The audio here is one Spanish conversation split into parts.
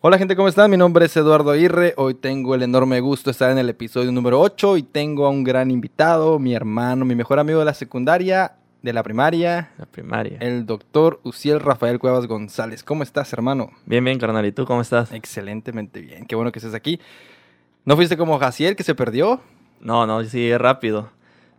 Hola gente, ¿cómo están? Mi nombre es Eduardo Aguirre. Hoy tengo el enorme gusto de estar en el episodio número 8 y tengo a un gran invitado, mi hermano, mi mejor amigo de la secundaria, de la primaria, La primaria. el doctor Uciel Rafael Cuevas González. ¿Cómo estás, hermano? Bien, bien, carnal. ¿Y tú cómo estás? Excelentemente bien. Qué bueno que estés aquí. ¿No fuiste como Jaciel que se perdió? No, no, sí, es rápido.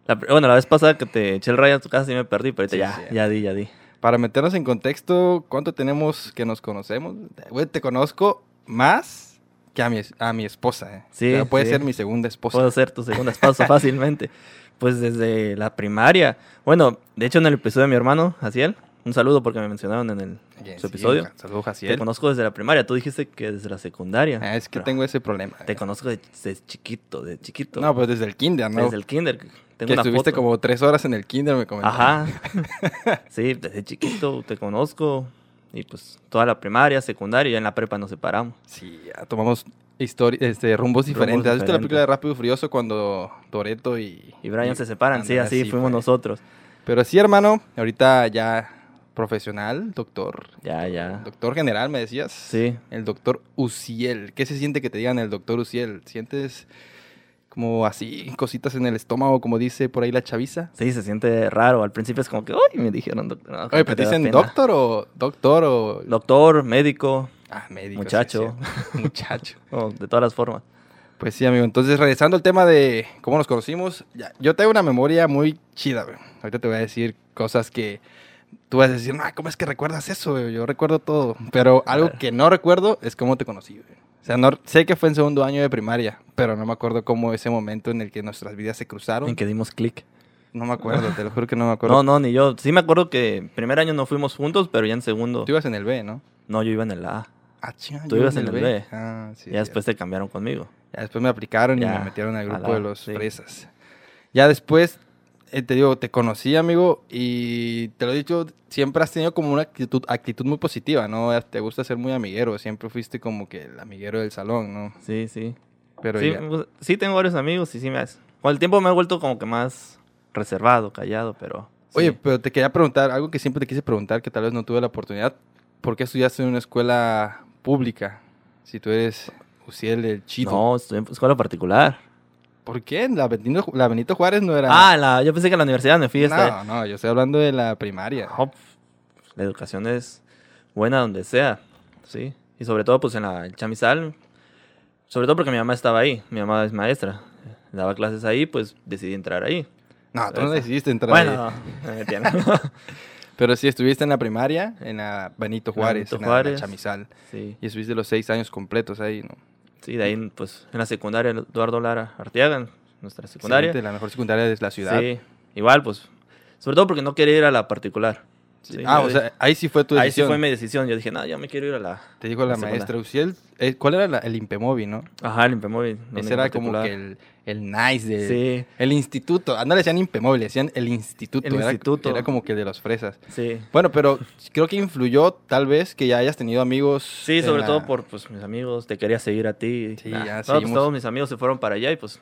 La bueno, la vez pasada que te eché el rayo a tu casa sí me perdí, pero Sí, ya, sí. ya di, ya di. Para meternos en contexto, ¿cuánto tenemos que nos conocemos? Güey, te conozco más que a mi, a mi esposa. ¿eh? Sí, O sea, puede sí. ser mi segunda esposa. Puedo ser tu segunda esposa fácilmente. Pues desde la primaria. Bueno, de hecho en el episodio de mi hermano, Jaciel, un saludo porque me mencionaron en el su episodio. Saludos, Te conozco desde la primaria. Tú dijiste que desde la secundaria. Ah, es que tengo ese problema. Te conozco de- desde chiquito, de chiquito. No, pues desde el kinder, ¿no? desde el kinder. Tengo que una estuviste foto. como tres horas en el kinder, me comentaron. Ajá. sí, desde chiquito te conozco. Y pues toda la primaria, secundaria, y ya en la prepa nos separamos. Sí, ya tomamos este, rumbos diferentes. ¿Has visto la película de Rápido y Furioso cuando Toreto y... Y Brian se separan, sí, así fuimos fue. nosotros. Pero sí, hermano, ahorita ya profesional, doctor. Ya, ya. Doctor general, me decías. Sí. El doctor Uciel. ¿Qué se siente que te digan el doctor Uciel? ¿Sientes como así cositas en el estómago, como dice por ahí la chaviza? Sí, se siente raro. Al principio es como que, uy, me dijeron doctor. No, Oye, pero te dicen doctor o doctor o... Doctor, médico, Ah, médico. muchacho. Muchacho. de todas las formas. Pues sí, amigo. Entonces, regresando al tema de cómo nos conocimos, ya, yo tengo una memoria muy chida, güey. Ahorita te voy a decir cosas que tú vas a decir, no, ¿cómo es que recuerdas eso, güey? Yo recuerdo todo. Pero algo que no recuerdo es cómo te conocí, güey. O sea, no, sé que fue en segundo año de primaria, pero no me acuerdo cómo ese momento en el que nuestras vidas se cruzaron. En que dimos clic. No me acuerdo, te lo juro que no me acuerdo. No, no, ni yo. Sí me acuerdo que primer año no fuimos juntos, pero ya en segundo. Tú ibas en el B, ¿no? No, yo iba en el A. Ah, chinga, Tú ibas en el B. Ah, sí. ya después te cambiaron conmigo. Ya después me aplicaron y me metieron al grupo la- de los sí. fresas. Ya después, eh, te digo, te conocí, amigo, y te lo he dicho, siempre has tenido como una actitud, actitud muy positiva, ¿no? Te gusta ser muy amiguero, siempre fuiste como que el amiguero del salón, ¿no? Sí, sí. Pero sí, gusta- sí, tengo varios amigos y sí me has... Con el tiempo me he vuelto como que más reservado, callado, pero... sí. Oye, pero te quería preguntar, algo que siempre te quise preguntar, que tal vez no tuve la oportunidad, ¿por qué estudiaste en una escuela pública? Si tú eres Uciel el Chido. No, estoy en escuela particular. ¿Por qué? La Benito, la Benito Juárez no era... Ah, la, yo pensé que en la universidad me fui no, esta... no, yo estoy hablando de la primaria. Pues, la educación es buena donde sea, sí. Y sobre todo, pues, en la el chamizal. Sobre todo porque mi mamá estaba ahí. Mi mamá es maestra. Daba clases ahí, pues, decidí entrar ahí. No, tú no decidiste entrar ahí. Bueno, no. Pero sí, estuviste en la primaria, en la Benito Juárez, Benito en la- la, Juárez. Chamizal. sí, Y estuviste los seis años completos ahí, ¿no? Sí, de ahí, pues, en la secundaria, Eduardo Lara Arteaga, en nuestra secundaria. Excelente, la mejor secundaria de la ciudad. Sí, igual, pues, sobre todo porque no quería ir a la particular. Sí, ah, o sea, ahí sí fue tu ahí sí decisión. fue mi decisión. Yo dije, no, yo me quiero ir a la... Te dijo la la maestra. Uciel. eh, ¿Cuál era la- el Impemovi, no? Ajá, el Impemóvil. no Ese era como que el, el nice de... Sí, El instituto. Ah, no le decían Impemovi, le decían el instituto. El era, instituto. Era como que de los fresas. sí. Bueno, pero creo que influyó tal vez que ya hayas tenido amigos. Sí, sobre la- todo por pues, mis amigos, te quería seguir a ti. Sí, Nah, ya pues, todos mis amigos se fueron para allá y pues...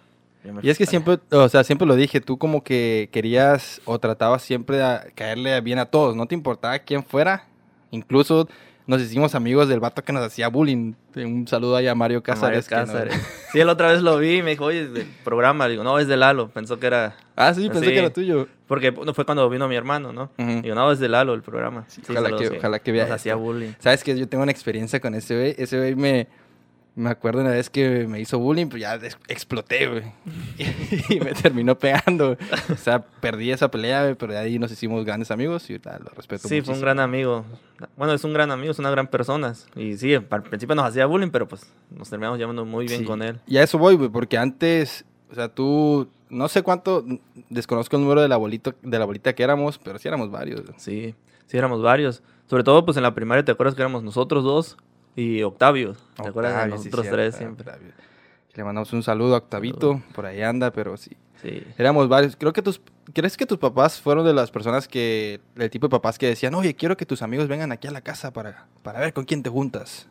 Y es que siempre, o sea, siempre lo dije, tú como que querías o tratabas siempre de caerle bien a todos, no te importaba quién fuera. Incluso nos hicimos amigos del vato que nos hacía bullying. Un saludo ahí a Mario. A Cázares. Sí, la otra vez lo vi y me dijo, oye, es del programa. Digo, no, es de Lalo. Pensó que era... Ah, sí, pensé Sí. que era tuyo. Porque no fue cuando vino mi hermano, ¿no? Ujú. Digo, no, es de Lalo el programa. Sí, ojalá saludos, que- ojalá que vea Nos hacía bullying. Sabes que yo tengo una experiencia con ese güey. Ese güey me, me acuerdo una vez que me hizo bullying, pero ya exploté, güey. y me terminó pegando. O sea, perdí esa pelea, güey, pero de ahí nos hicimos grandes amigos y tal, lo respeto Sí, fue un gran amigo. Bueno, es un gran amigo, es una gran persona. Y sí, al principio nos hacía bullying, pero pues nos terminamos llevando muy bien Sí. con él. Y a eso voy, güey, porque antes, o sea, tú, no sé cuánto, desconozco el número de la bolita, de la bolita que éramos, pero sí éramos varios. güey. Sí, sí éramos varios. Sobre todo, pues en la primaria, ¿te acuerdas que éramos nosotros dos y Octavio? ¿Te acuerdas de sí, nosotros tres siempre? Octavio. Le mandamos un saludo a Octavito, por ahí anda, pero sí. Sí. Éramos varios. Creo que tus, ¿crees que tus papás fueron de las personas que, el tipo de papás que decían, oye, quiero que tus amigos vengan aquí a la casa para, para ver con quién te juntas?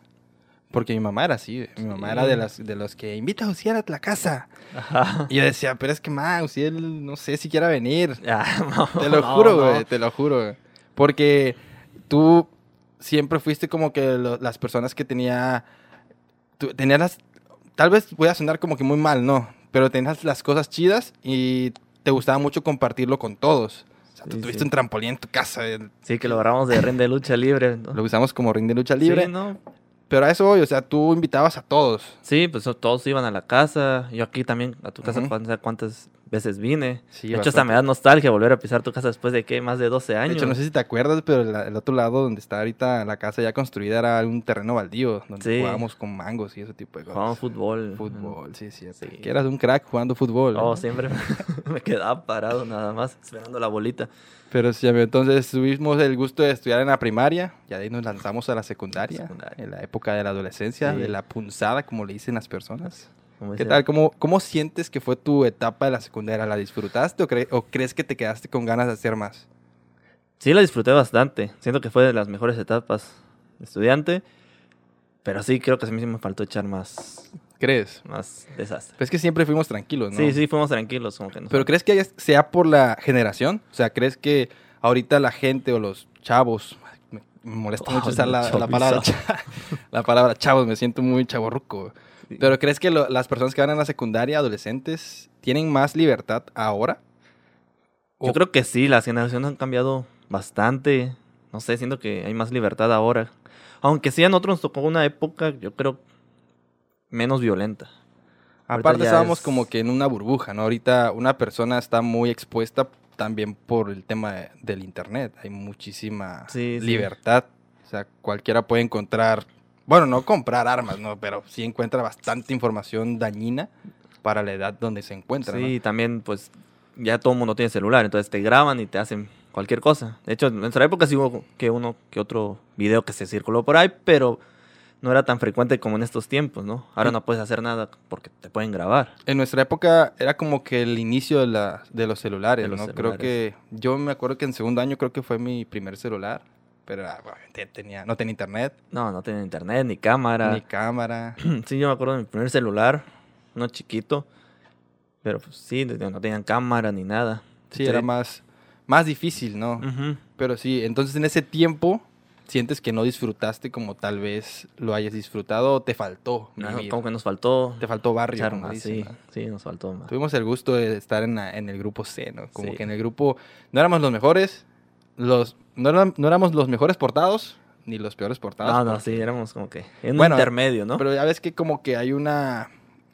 Porque mi mamá era así, güey. mi mamá Sí. era de, las, de los que invita a Uciel a la casa. Ajá. Y yo decía, pero es que, ma, Uciel, no sé si quiera venir. Ya, no, Te lo no, juro, no. güey, te lo juro. güey. Porque tú siempre fuiste como que lo- las personas que tenía tú tenías las, tal vez voy a sonar como que muy mal, no, pero tenías las cosas chidas y te gustaba mucho compartirlo con todos. O sea, tú tuviste sí. un trampolín en tu casa, Sí, que lo agarramos de ring de lucha libre. ¿no? lo usamos como ring de lucha libre, Sí, ¿no? pero a eso voy, o sea, tú invitabas a todos. Sí, pues todos iban a la casa. Yo aquí también, a tu casa, Ujú. cuántas, cuántas veces vine. Sí, de hecho, hasta me da nostalgia volver a pisar tu casa después de, ¿qué? Más de 12 De años. hecho, no sé si te acuerdas, pero el, el otro lado donde está ahorita la casa ya construida era un terreno baldío, donde Sí. jugábamos con mangos y ese tipo de cosas. Jugábamos fútbol. Fútbol, sí, sí. Sí. Que eras un crack jugando fútbol. Oh, ¿no? siempre me quedaba parado nada más, esperando la bolita. Pero sí, amigo, entonces tuvimos el gusto de estudiar en la primaria, ya de ahí nos lanzamos a la secundaria, Secundaria. en la época de la adolescencia, Sí. de la punzada, como le dicen las personas. ¿Qué tal? ¿Cómo, ¿Cómo sientes que fue tu etapa de la secundaria? ¿La disfrutaste o, cre- o crees que te quedaste con ganas de hacer más? Sí, la disfruté bastante. Siento que fue de las mejores etapas de estudiante. Pero sí, creo que a mí sí me faltó echar más, ¿Crees? más desastre. Pues es que siempre fuimos tranquilos, ¿no? Sí, sí, fuimos tranquilos. Como que nos ¿Pero crees que sea por la generación? O sea, ¿crees que ahorita la gente o los chavos... Me molesta mucho Oh, usar la, la palabra, la palabra chavos, me siento muy chavorruco. Sí. ¿Pero crees que lo- las personas que van a la secundaria, adolescentes, tienen más libertad ahora? Yo o- creo que sí, las generaciones han cambiado bastante. No sé, siento que hay más libertad ahora. Aunque sí a nosotros nos tocó una época, yo creo, menos violenta. Aparte estábamos es- como que en una burbuja, ¿no? Ahorita una persona está muy expuesta también por el tema de- del internet. Hay muchísima Sí, sí. libertad. O sea, cualquiera puede encontrar, bueno, no comprar armas, ¿no? Pero sí encuentra bastante información dañina para la edad donde se encuentra, ¿no? Sí, también pues ya todo el mundo tiene celular, entonces te graban y te hacen cualquier cosa. De hecho, en nuestra época sí hubo que uno que otro video que se circuló por ahí, pero no era tan frecuente como en estos tiempos, ¿no? Ahora Sí. no puedes hacer nada porque te pueden grabar. En nuestra época era como que el inicio de, la, de los celulares, De los ¿no? Creo celulares. que yo me acuerdo que en segundo año creo que fue mi primer celular, pero ah, obviamente tenía, no tenía internet, No, no tenía internet ni cámara. ni cámara. Sí, yo me acuerdo de mi primer celular, uno chiquito, pero pues, sí, no tenían cámara ni nada. Sí, era más, más difícil, ¿no? Ujú. Pero sí, entonces en ese tiempo sientes que no disfrutaste como tal vez lo hayas disfrutado o te faltó No, como que nos faltó Te faltó barrio, como dicen, sí, ¿no? sí, nos faltó más. Tuvimos el gusto de estar en, la- en el grupo C, ¿no? Como Sí. que en el grupo no éramos los mejores, los, no, eran- no éramos los mejores portados, ni los peores portados. No, no, sí, éramos como que en un intermedio, ¿no? Pero ya ves que como que hay una,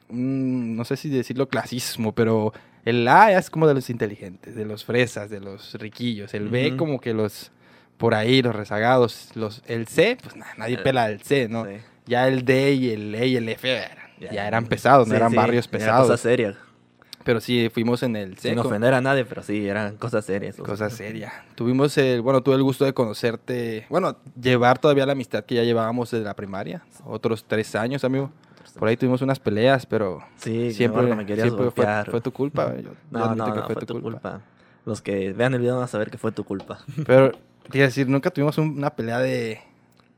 un- no sé si decirlo clasismo, pero el A es como de los inteligentes, de los fresas, de los riquillos. El B como que los por ahí, los rezagados. Los, el C, pues na- nadie Eh, pela el C, ¿no? Sí. Ya el D y el E y el F eran- ya, Ya. eran pesados, no eran sí, barrios Era pesados. cosa seria. Pero sí, fuimos en el. Sin ofender a nadie, pero sí, eran cosas serias. Cosa seria. Tuvimos el, bueno, tuve el gusto de conocerte, bueno, llevar todavía la amistad que ya llevábamos desde la primaria, otros tres años, amigo. Por ahí tuvimos unas peleas, pero Sí, siempre, siempre me querías siempre fue, tu culpa. Yo- No, no, que no, fue fue tu tu culpa. culpa. Los que vean el video van a saber que fue tu culpa. Pero, te iba a decir, nunca tuvimos un- una pelea de...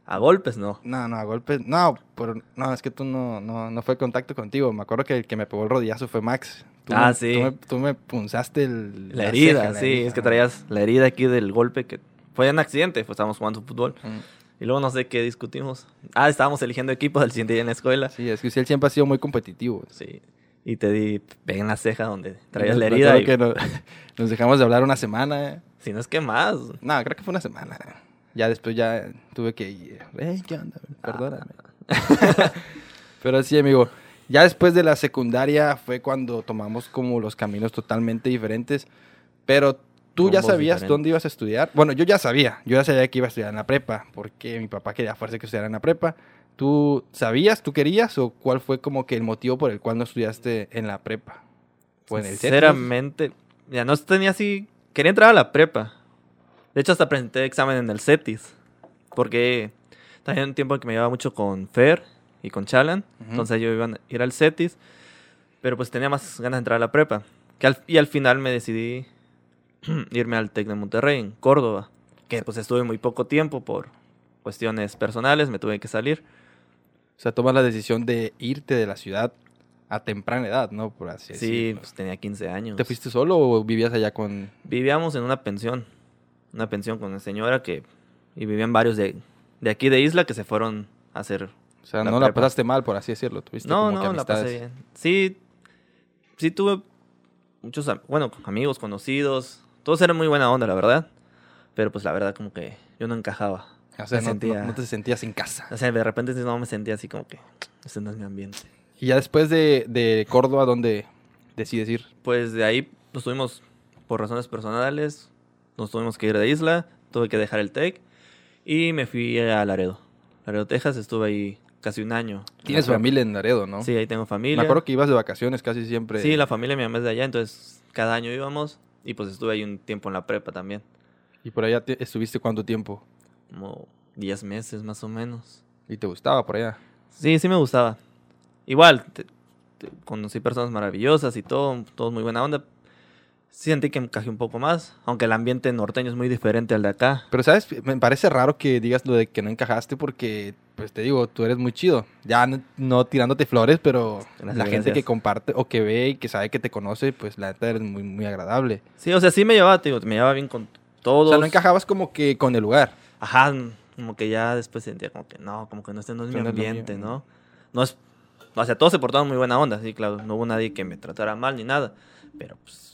A golpes, no. No, no, a golpes. No, pero, no, es que tú no, no, no fue contacto contigo. Me acuerdo que el que me pegó el rodillazo fue Max. Tú Ah, me- sí. Tú me, tú me punzaste el, La herida, ceja, la sí, herida. es que traías la herida aquí del golpe que fue un accidente, pues estábamos jugando fútbol. Mm. Y luego no sé qué discutimos. Ah, estábamos eligiendo equipos al siguiente día en la escuela. Sí, es que él siempre ha sido muy competitivo. Sí. Y te di, pegué en la ceja donde traías la herida. acuerdo Y, que no- nos dejamos de hablar una semana. eh. Si no es que más. No, creo que fue una semana. Ya después ya tuve que ir. Ey, ¿qué onda? Perdóname. Pero sí, amigo. Ya después de la secundaria fue cuando tomamos como los caminos totalmente diferentes. Pero tú ya sabías diferentes. dónde ibas a estudiar. Bueno, yo ya sabía. Yo ya sabía que iba a estudiar en la prepa. Porque mi papá quería fuerza que estudiara en la prepa. ¿Tú sabías, tú querías? ¿O cuál fue como que el motivo por el cual no estudiaste en la prepa? Sinceramente, ya no tenía así. Quería entrar a la prepa. De hecho, hasta presenté examen en el CETIS. Porque también un tiempo que me llevaba mucho con Fer y con Chalan. Entonces yo iba a ir al CETIS. Pero pues tenía más ganas de entrar a la prepa. Que al- y al final me decidí irme al TEC de Monterrey, en Córdoba. Que pues estuve muy poco tiempo por cuestiones personales. Me tuve que salir. O sea, tomas la decisión de irte de la ciudad a temprana edad, ¿no? Por así Sí, decirlo. pues tenía 15 años. ¿Te fuiste solo o vivías allá con...? Vivíamos en una pensión. Una pensión con una señora que... Y vivían varios de, de aquí de Isla que se fueron a hacer O sea, La no la prepa. pasaste mal, por así decirlo. Tuviste No, como que no, la pasé bien. Sí, sí tuve muchos, bueno, amigos, conocidos. Todos eran muy buena onda, la verdad. Pero pues la verdad como que yo no encajaba. O sea, no, sentía- no- no te sentías en casa. O sea, de repente no me sentía así como que ese no es mi ambiente. Y ya después de, de Córdoba, ¿dónde decides ir? Pues de ahí nos tuvimos, por razones personales, nos tuvimos que ir de isla, tuve que dejar el TEC y me fui a Laredo. Laredo, Texas, estuve ahí casi un año. Tienes familia en Laredo, ¿no? Sí, ahí tengo familia. Me acuerdo que ibas de vacaciones casi siempre. Sí, la familia de mi mamá es de allá, entonces cada año íbamos y pues estuve ahí un tiempo en la prepa también, ¿Y por allá te- estuviste cuánto tiempo? como 10 meses más o menos. ¿Y te gustaba por allá? Sí, sí me gustaba. Igual, te- te- conocí personas maravillosas y todo, todo muy buena onda. Sí sentí que encajé un poco más, aunque el ambiente norteño es muy diferente al de acá. Pero, ¿sabes? Me parece raro que digas lo de que no encajaste porque, pues te digo, tú eres muy chido. Ya no, no tirándote flores, pero Gracias, la gente gracias. que comparte o que ve y que sabe que te conoce, pues la neta eres muy, muy agradable. Sí, o sea, sí me llevaba, te digo, me llevaba bien con todos. O sea, no encajabas como que con el lugar. Ajá, como que ya después sentía como que no, como que no, este no es mi ambiente. ¿no? No es, o sea, todos se portaron muy buena onda, sí, claro, no hubo nadie que me tratara mal ni nada, pero pues,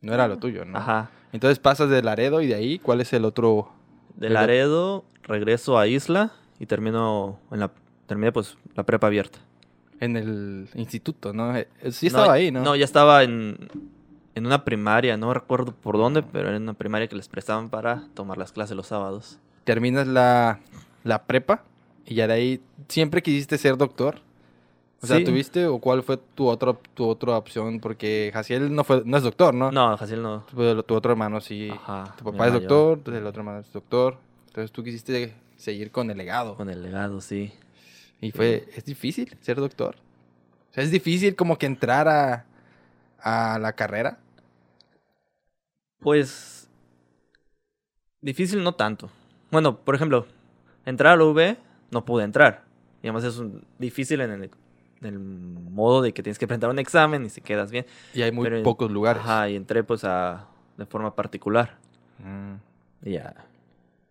No era lo tuyo, ¿no? ajá. Entonces pasas de Laredo y de ahí, ¿cuál es el otro? De Laredo regreso a Isla y termino en la, terminé pues la prepa abierta. En el instituto, ¿no? Eh, Sí No, estaba ahí, ¿no? No, ya estaba en, en una primaria, no recuerdo por dónde, pero era una primaria que les prestaban para tomar las clases los sábados. Terminas la, la prepa y ya de ahí, ¿siempre quisiste ser doctor? O sea, Sí. ¿tuviste o cuál fue tu, otro, tu otra opción? Porque Jaciel no, fue, no es doctor, ¿no? No, Jaciel no. Tu, tu otro hermano sí. Ajá, Tu papá es doctor, el otro hermano es doctor. Entonces tú quisiste seguir con el legado. Con el legado, sí. Y fue, es difícil ser doctor. O sea, es difícil como que entrar a, a la carrera. Pues difícil no tanto. Bueno, por ejemplo, entrar a la UV no pude entrar. Y además es un- difícil en el, el modo de que tienes que presentar un examen y si quedas bien. Y hay muy Pero- pocos lugares. Ajá, y entré pues a de forma particular. Mm. Y ya,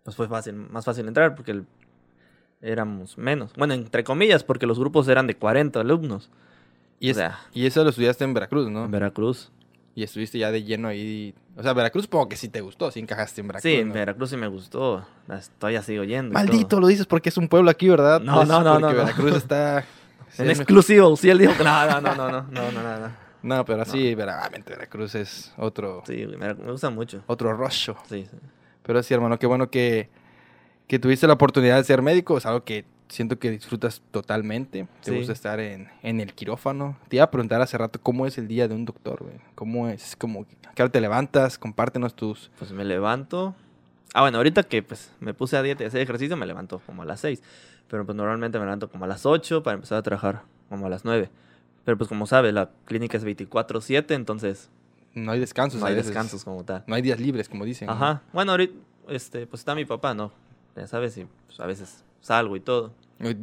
pues fue fácil, más fácil entrar porque el- éramos menos. Bueno, entre comillas, porque los grupos eran de 40 alumnos. Y, O es- sea, y eso lo estudiaste en Veracruz, ¿no? en Veracruz. Y estuviste ya de lleno ahí. O sea, Veracruz como que sí te gustó, sí encajaste en Veracruz. sí, en ¿no? Veracruz sí me gustó. Todavía sigo yendo. Maldito, lo dices porque es un pueblo aquí, ¿verdad? No, Es no, no, porque no, no. Veracruz está... Sí, un exclusivo. Sí, él dijo que no, no, no, no, no, no, no, no. no. Pero así, no. verdaderamente, Veracruz es otro. Sí, me gusta mucho. Otro rollo. Sí, sí. Pero sí, hermano, qué bueno que, que tuviste la oportunidad de ser médico. Es algo que siento que disfrutas totalmente. Te gusta estar en, en, el quirófano. Te iba a preguntar hace rato cómo es el día de un doctor, güey. ¿Cómo es? ¿Cómo, ¿A qué hora te levantas? Compártenos tus. Pues me levanto, Ah, bueno, ahorita que pues me puse a dieta y hacer ejercicio, me levanto como a las 6. Pero pues normalmente me levanto como a las 8 para empezar a trabajar como a las 9. Pero pues como sabes, la clínica es 24/7, entonces No hay descansos. no hay descansos como tal. No hay días libres, como dicen. ¿no? Ajá. Bueno, ahorita este, pues está mi papá, ¿no? Ya sabes, y pues, a veces salgo y todo.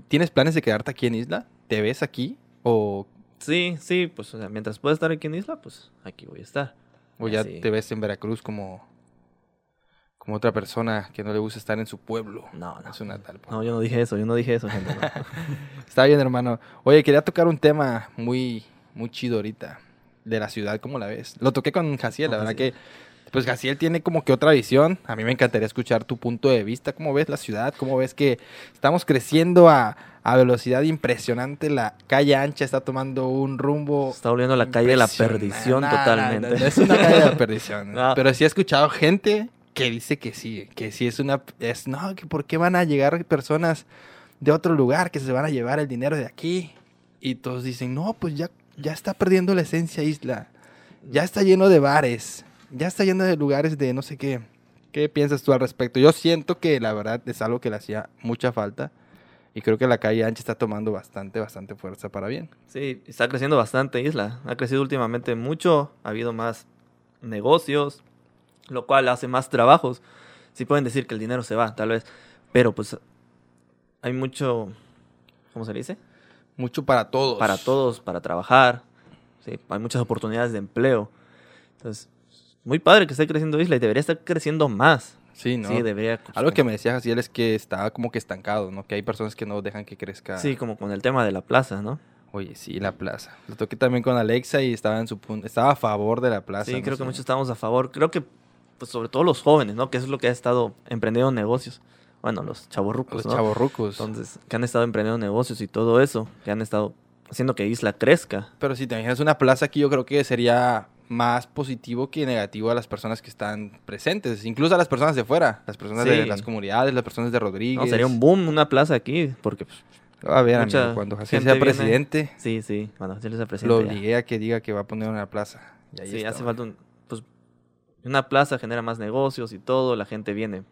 ¿Tienes planes de quedarte aquí en Isla? ¿Te ves aquí? ¿O, Sí, sí, pues o sea, mientras pueda estar aquí en Isla, pues aquí voy a estar. o ya Así. te ves en Veracruz como, como otra persona que no le gusta estar en su pueblo? No, no. En su natal. No, yo no dije eso, yo no dije eso, gente. no. Está bien, hermano. Oye, quería tocar un tema muy, muy chido ahorita. De la ciudad, ¿cómo la ves? Lo toqué con Jaciel, la verdad que... Pues Jaciel tiene como que otra visión. A mí me encantaría escuchar tu punto de vista. ¿Cómo ves la ciudad? ¿Cómo ves que estamos creciendo a, a velocidad impresionante? La calle ancha está tomando un rumbo... Está volviendo la calle de la perdición totalmente. es una calle de la perdición. Pero sí he escuchado gente que dice que sí, que sí es una... Es, no, que por qué van a llegar personas de otro lugar que se van a llevar el dinero de aquí. Y todos dicen, no, pues ya, ya está perdiendo la esencia isla. Ya está lleno de bares. Ya está lleno de lugares de no sé qué. ¿Qué piensas tú al respecto? Yo siento que la verdad es algo que le hacía mucha falta. Y creo que la calle ancha está tomando bastante, bastante fuerza para bien. Sí, está creciendo bastante Isla. Ha crecido últimamente mucho. Ha habido más negocios, lo cual hace más trabajos. Sí pueden decir que el dinero se va, tal vez. Pero pues hay mucho, ¿cómo se le dice? Mucho para todos. Para todos, para trabajar. Sí, hay muchas oportunidades de empleo. Entonces, muy padre que esté creciendo Isla y debería estar creciendo más. Sí, ¿no? Sí, debería. Algo que me decía Jaciel es que está como que estancado, ¿no? Que hay personas que no dejan que crezca. Sí, como con el tema de la plaza, ¿no? Oye, sí, la plaza. Lo toqué también con Alexa y estaba en su punto, estaba a favor de la plaza. Sí, no creo sé. que muchos estamos a favor. Creo que, pues sobre todo los jóvenes, ¿no? Que eso es lo que ha estado emprendiendo negocios. Bueno, los chavorrucos, Los ¿no? chavorrucos. Entonces, que han estado emprendiendo negocios y todo eso, que han estado haciendo que Isla crezca. Pero si te imaginas una plaza aquí, yo creo que sería más positivo que negativo a las personas que están presentes, incluso a las personas de fuera, las personas de Sí. las comunidades, las personas de Rodríguez. No, sería un boom una plaza aquí, porque pues, Lo va a ver, amigo, cuando Jaciel sea viene- presidente, sí, sí, bueno, si les lo presidente. ya. obligué a que diga que va a poner una plaza. Y ahí Sí, está, hace falta un, una plaza genera más negocios y todo, la gente viene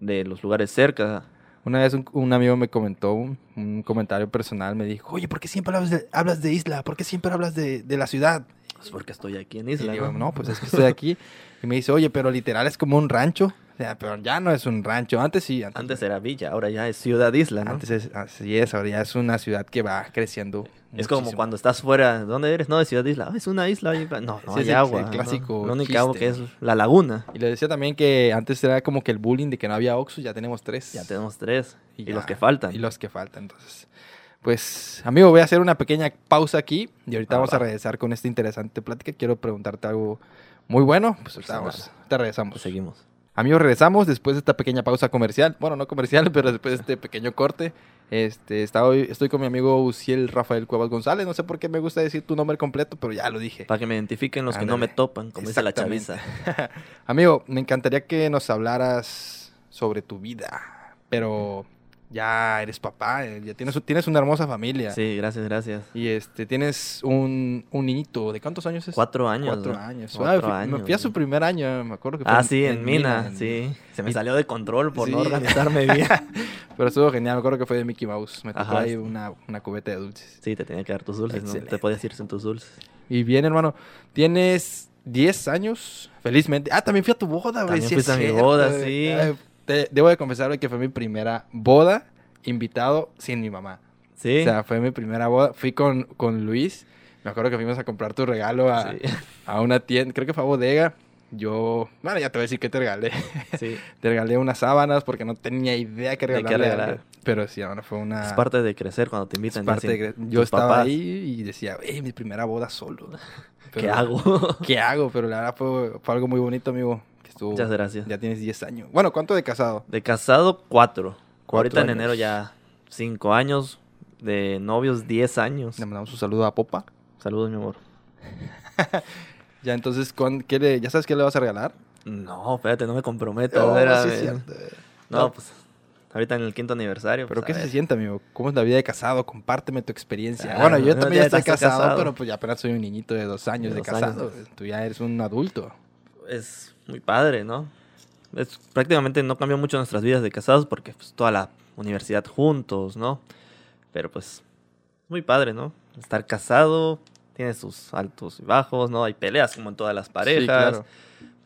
de los lugares cerca. Una vez un, un amigo me comentó un, un comentario personal, me dijo, oye, ¿por qué siempre hablas de, hablas de isla? ¿Por qué siempre hablas de, de la ciudad? Pues porque estoy aquí en Y Isla, digo, ¿no? no, pues es que estoy aquí. Y me dice, oye, pero literal es como un rancho. O sea, pero ya no es un rancho. Antes sí. Antes, Antes era villa, ahora ya es ciudad isla, ¿no? antes es, así es, ahora ya es una ciudad que va creciendo. Es como muchísimo. cuando estás fuera, ¿dónde eres? No, de ciudad isla. "Ah, es una isla. ahí va". No, no Sí, hay sí, agua. el ¿no? clásico Lo único agua que es ¿no? la laguna. Y le decía también que antes era como que el bullying de que no había Oxxo, ya tenemos tres. Ya tenemos tres. Y, ya- los que faltan. Y los que faltan, entonces. Pues, amigo, voy a hacer una pequeña pausa aquí y ahorita Ah, vamos a va. regresar con esta interesante plática. Quiero preguntarte algo muy bueno. Pues Personal. vamos, ahorita regresamos. Pues seguimos. Amigos, regresamos después de esta pequeña pausa comercial. Bueno, no comercial, pero después de este pequeño corte. Este, está hoy, estoy con mi amigo Uciel Rafael Cuevas González. No sé por qué me gusta decir tu nombre completo, pero ya lo dije. Para que me identifiquen los que no me topan, como dice la chaviza. Amigo, me encantaría que nos hablaras sobre tu vida, pero ya eres papá, eh, ya tienes, tienes una hermosa familia. Sí, gracias, gracias. Y este, tienes un, un niñito. ¿De cuántos años es? Cuatro años. Cuatro años. Cuatro Ah, fui- Me años, fui a su primer año, me acuerdo que fue Ah, sí, en, Mina, en- sí. Se me Y- salió de control por no organizarme bien. Pero estuvo genial, me acuerdo que fue de Mickey Mouse. Me tocó Ajá, ahí sí. una, una cubeta de dulces. Sí, te tenía que dar tus dulces, ¿no? Te podías ir sin tus dulces. Y bien, hermano, tienes 10 años, felizmente. Ah, también fui a tu boda, güey. También sí fuiste a mi boda, sí. Ay, debo de confesar que fue mi primera boda, invitado sin mi mamá. Sí. O sea, fue mi primera boda. Fui con, con Luis. Me acuerdo que fuimos a comprar tu regalo a, sí. a una tienda, creo que fue a bodega. Yo, bueno, ya te voy a decir que te regalé. Sí. te regalé unas sábanas porque no tenía idea que regalarle. Que regalar. Pero sí, bueno, fue una... Es parte de crecer cuando te invitan. Es parte de Yo estaba papás. ahí y decía, hey, mi primera boda solo. Pero, ¿Qué hago? ¿Qué hago? Pero la verdad fue, fue algo muy bonito, amigo. Que estuvo, Muchas gracias. Ya tienes 10 años. Bueno, ¿cuánto de casado? De casado, 4. Ahorita en enero ya cinco años, de novios 10 años. Le mandamos un saludo a Popa. Saludos, mi amor. ya entonces, ¿qué le, ¿ya sabes qué le vas a regalar? No, espérate, no me comprometo. Oh, sí no, pues ahorita en el quinto aniversario. Pero pues, ¿qué se siente, amigo? ¿Cómo es la vida de casado? Compárteme tu experiencia. Ah, bueno, yo también estoy casado, pero pues ya apenas soy un niñito de dos años de, casado. Tú ya eres un adulto. Es muy padre, ¿no? Es, prácticamente no cambió mucho nuestras vidas de casados porque pues, toda la universidad juntos, ¿no? Pero pues muy padre, ¿no? Estar casado tiene sus altos y bajos, ¿no? Hay peleas como en todas las parejas, Sí, claro.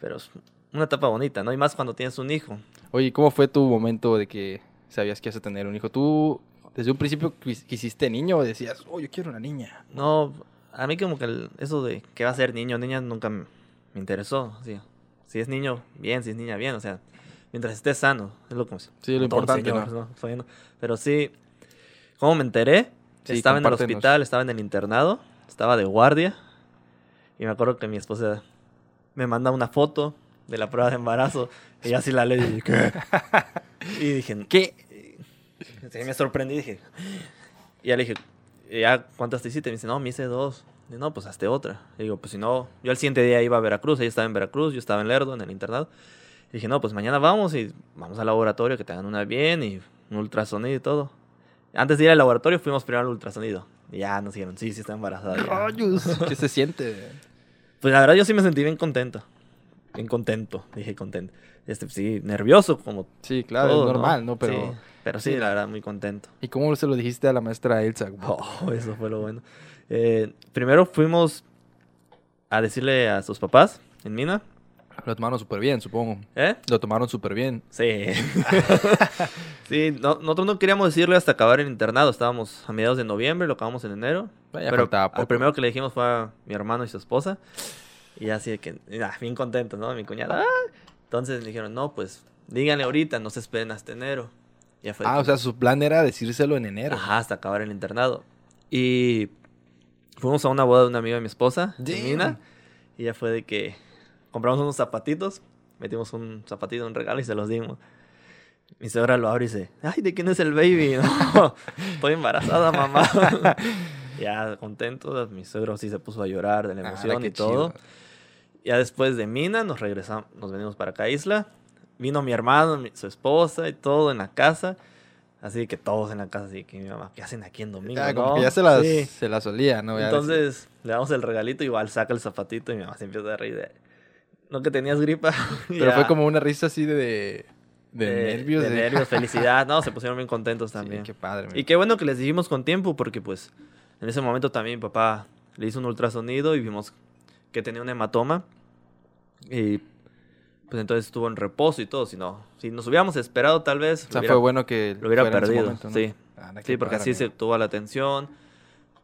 pero es una etapa bonita, ¿no? Y más cuando tienes un hijo. Oye, ¿cómo fue tu momento de que sabías que ibas a tener un hijo? ¿Tú desde un principio quis- quisiste niño o decías, oh, yo quiero una niña? No, a mí como que el- eso de que va a ser niño o niña nunca me, me interesó, sí. Si es niño, bien, si es niña, bien, o sea, mientras esté sano, es lo que Sí, lo como importante, señor, ¿no? Pero sí, ¿cómo me enteré? Sí, estaba en el hospital, estaba en el internado, estaba de guardia, y me acuerdo que mi esposa me manda una foto de la prueba de embarazo, y así la leí, y dije, ¿qué? Y dije, ¿Qué? Me sorprendí, dije. Y ya le dije, "¿Y ¿ya cuántas te hiciste? Me dice, no, me hice dos. Y no, pues hazte otra. Y digo, pues si no, yo al siguiente día iba a Veracruz, ella estaba en Veracruz, yo estaba en Lerdo, en el internado. Y dije, no, pues mañana vamos y vamos al laboratorio, que te hagan una bien y un ultrasonido y todo. Antes de ir al laboratorio fuimos primero al ultrasonido. Y ya nos dijeron, sí, sí está embarazada. ya". Rayos. ¿Qué se siente? Pues la verdad yo sí me sentí bien contento. Bien contento, dije contento. Este, sí, nervioso como Sí, claro, todo, es normal, ¿no? Pero... Sí, pero sí, sí. la verdad, muy contento. ¿Y cómo se lo dijiste a la maestra Elsa? Oh, eso fue lo bueno. Eh, primero fuimos a decirle a sus papás en Mina. Lo tomaron súper bien, supongo. ¿Eh? Lo tomaron súper bien. Sí. sí, no- nosotros no queríamos decirle hasta acabar el internado. Estábamos a mediados de noviembre, lo acabamos en enero. Pero al primero que le dijimos fue a mi hermano y su esposa. Y así de que, bien contentos, ¿no? Mi cuñada. "Ah". Entonces me dijeron, no, pues díganle ahorita, no se esperen hasta enero. Ya fue Ah, o sea, su plan era decírselo en enero. Ajá, hasta acabar el internado. Y fuimos a una boda de una amiga de mi esposa, de. Mina, y ya fue de que compramos unos zapatitos, metimos un zapatito, un regalo y se los dimos. Mi suegra lo abre y dice, ay, ¿de quién es el baby? No, estoy embarazada, mamá. ya contento, mi suegro sí se puso a llorar de la Ah, emoción qué y todo. chido. Ya después de Mina nos regresamos, nos venimos para acá a Isla. Vino mi hermano, mi- su esposa y todo en la casa. Así que todos en la casa, así que mi mamá, ¿qué hacen aquí en domingo? Ya, como no? que ya se las, Sí. se las olía, ¿no? Ya Entonces le damos el regalito, igual saca el zapatito y mi mamá se empieza a reír de, no que tenías gripa. Pero Ya. fue como una risa así de, de, nervios. De, nervios, felicidad. No, se pusieron bien contentos Sí, también. qué padre. Y qué bueno que les dijimos con tiempo, porque pues en ese momento también mi papá le hizo un ultrasonido y vimos que tenía un hematoma. Y pues entonces estuvo en reposo y todo. Si no, si nos hubiéramos esperado tal vez... O sea, lo hubiera- fue bueno que lo hubiera perdido, momento, ¿no? sí. Ah, Sí, porque así se tuvo la atención.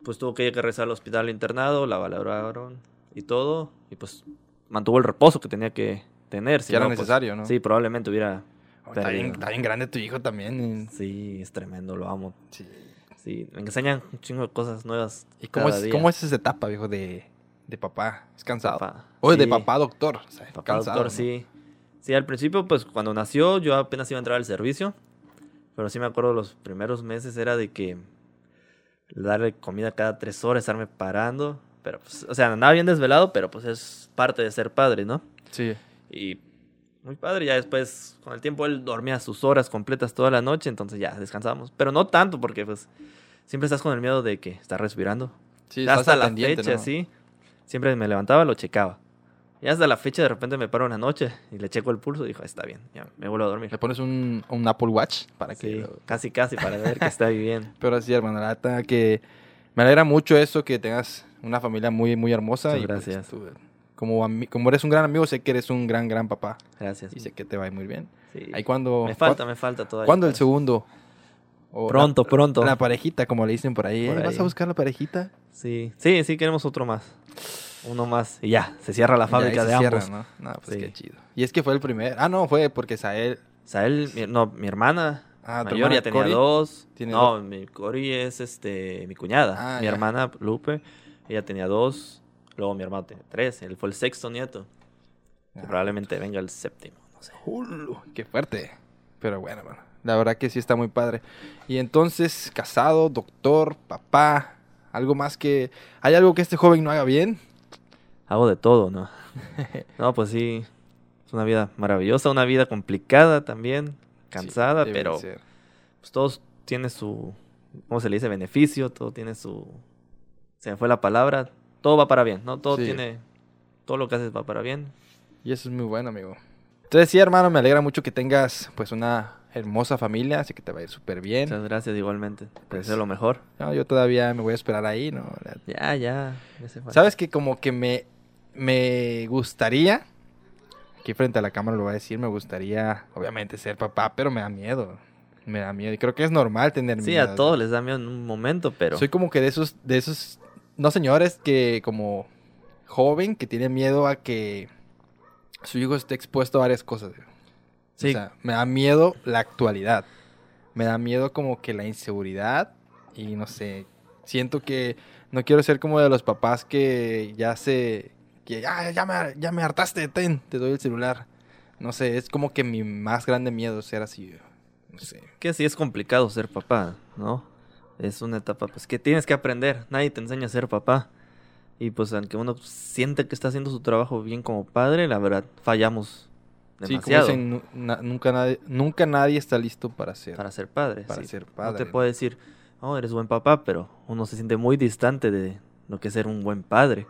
Pues tuvo que ir a regresar al hospital internado, la valoraron y todo. Y pues mantuvo el reposo que tenía que tener. si Que era pues, necesario, ¿no? Sí, probablemente hubiera... Oh, está, bien, está bien grande tu hijo también. Sí, es tremendo, lo amo. Sí. Sí, me enseñan un chingo de cosas nuevas. ¿Y cómo cada es, día. cómo es esa etapa, viejo, de, de papá? ¿Es cansado? Papá. O de papá doctor. O sea, Papá cansado, doctor, ¿no? sí. Sí, al principio, pues cuando nació, yo apenas iba a entrar al servicio. Pero sí me acuerdo los primeros meses era de que darle comida cada tres horas, estarme parando. Pero, pues, o sea, andaba bien desvelado, pero pues es parte de ser padre, ¿no? Sí. Y muy padre, ya después, con el tiempo, él dormía sus horas completas toda la noche, entonces ya descansamos. Pero no tanto, porque pues siempre estás con el miedo de que está respirando. Sí, estás hasta la fecha, ¿no? sí. Siempre me levantaba, lo checaba. Y hasta la fecha de repente me paro en la noche y le checo el pulso y dijo, está bien, ya me vuelvo a dormir. Le pones un, un Apple Watch para que... Lo- casi casi para ver que está bien. Pero sí, hermano, la neta que me alegra mucho eso, que tengas una familia muy, muy hermosa. Y pues, gracias. tú, como, como eres un gran amigo, sé que eres un gran, gran papá. Gracias. Y sé que te va a ir muy bien. Sí. Ahí cuando... Me falta, me falta todavía. ¿Cuándo el pues. segundo? O Pronto, la- pronto. La parejita, como le dicen por ahí. Por ¿eh? ¿Vas ahí. a buscar la parejita? Sí, sí, sí, queremos otro más. Uno más. Y ya, se cierra la fábrica de se ambos. cierra, ¿no? No, pues Sí. qué chido. Y es que fue el primer... Ah, no, fue porque Sael... Él, mi, no, mi hermana Ah, tu mayor hermana ya tenía Cori dos. no, mi Cori es este mi cuñada. Ah, mi ya. hermana Lupe, ella tenía dos. Luego mi hermano tenía tres. Él fue el sexto nieto. Ah, probablemente venga el séptimo. No sé. Qué fuerte. Pero bueno, bueno. La verdad que sí está muy padre. Y entonces, casado, doctor, papá, algo más que... ¿Hay algo que este joven no haga bien? Hago de todo, ¿no? no, pues sí. Es una vida maravillosa, una vida complicada también. Cansada, Sí, pero ser. pues todo tiene su, ¿cómo se le dice? Beneficio, todo tiene su, se me fue la palabra, todo va para bien, ¿no? Todo Sí. tiene, todo lo que haces va para bien. Y eso es muy bueno, amigo. Entonces sí, hermano, me alegra mucho que tengas pues una hermosa familia, así que te va a ir súper bien. Muchas gracias igualmente, te Pues- deseo lo mejor. No, yo todavía me voy a esperar ahí, ¿no? Ya, ya, ya. ¿Sabes que como que me, me gustaría, aquí frente a la cámara lo voy a decir, me gustaría obviamente ser papá, pero me da miedo. Me da miedo. Y creo que es normal tener Sí, miedo. a todos les da miedo en un momento, pero Soy como que de esos, de esos, no señores que como joven que tiene miedo a que su hijo esté expuesto a varias cosas. Sí. O sea, me da miedo la actualidad. Me da miedo como que la inseguridad y no sé, siento que no quiero ser como de los papás que ya se, que "Ah, ya, me, ya me hartaste, ten, te doy el celular. No sé, es como que mi más grande miedo ser así. güey. No sé. que sí es complicado ser papá, ¿no? Es una etapa pues que tienes que aprender, nadie te enseña a ser papá. Y pues aunque uno siente que está haciendo su trabajo bien como padre, la verdad fallamos Sí, como demasiado dicen, na- nunca, nadie, nunca nadie está listo para ser. para ser padre. para sí. ser No padre, te ¿no? puedo decir, oh, eres buen papá, pero uno se siente muy distante de lo que es ser un buen padre.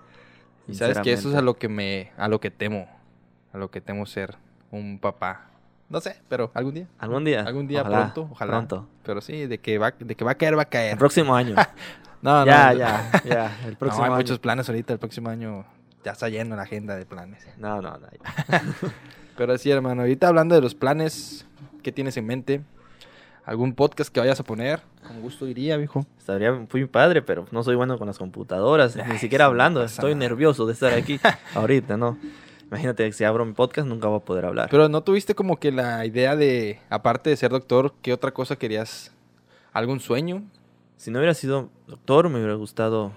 Y sabes que eso es a lo que me, a lo que temo, a lo que temo ser un papá. No sé, pero algún día. Algún día. Algún día ojalá, pronto, ojalá. Pronto. Pero sí, de que va, de que va a caer, va a caer. El próximo año. No, no, ya, no. ya, ya. El No, próximo hay año. muchos planes ahorita. El próximo año ya está lleno la agenda de planes. No, no, no. ya. Pero sí, hermano, ahorita hablando de los planes, ¿qué tienes en mente? ¿Algún podcast que vayas a poner? Con gusto iría, viejo. Estaría muy padre, pero no soy bueno con las computadoras, Ay, ni siquiera hablando. Estoy nada. nervioso de estar aquí ahorita, ¿no? Imagínate, si abro mi podcast nunca voy a poder hablar. Pero no tuviste como que la idea de, aparte de ser doctor, ¿qué otra cosa querías? ¿Algún sueño? Si no hubiera sido doctor, me hubiera gustado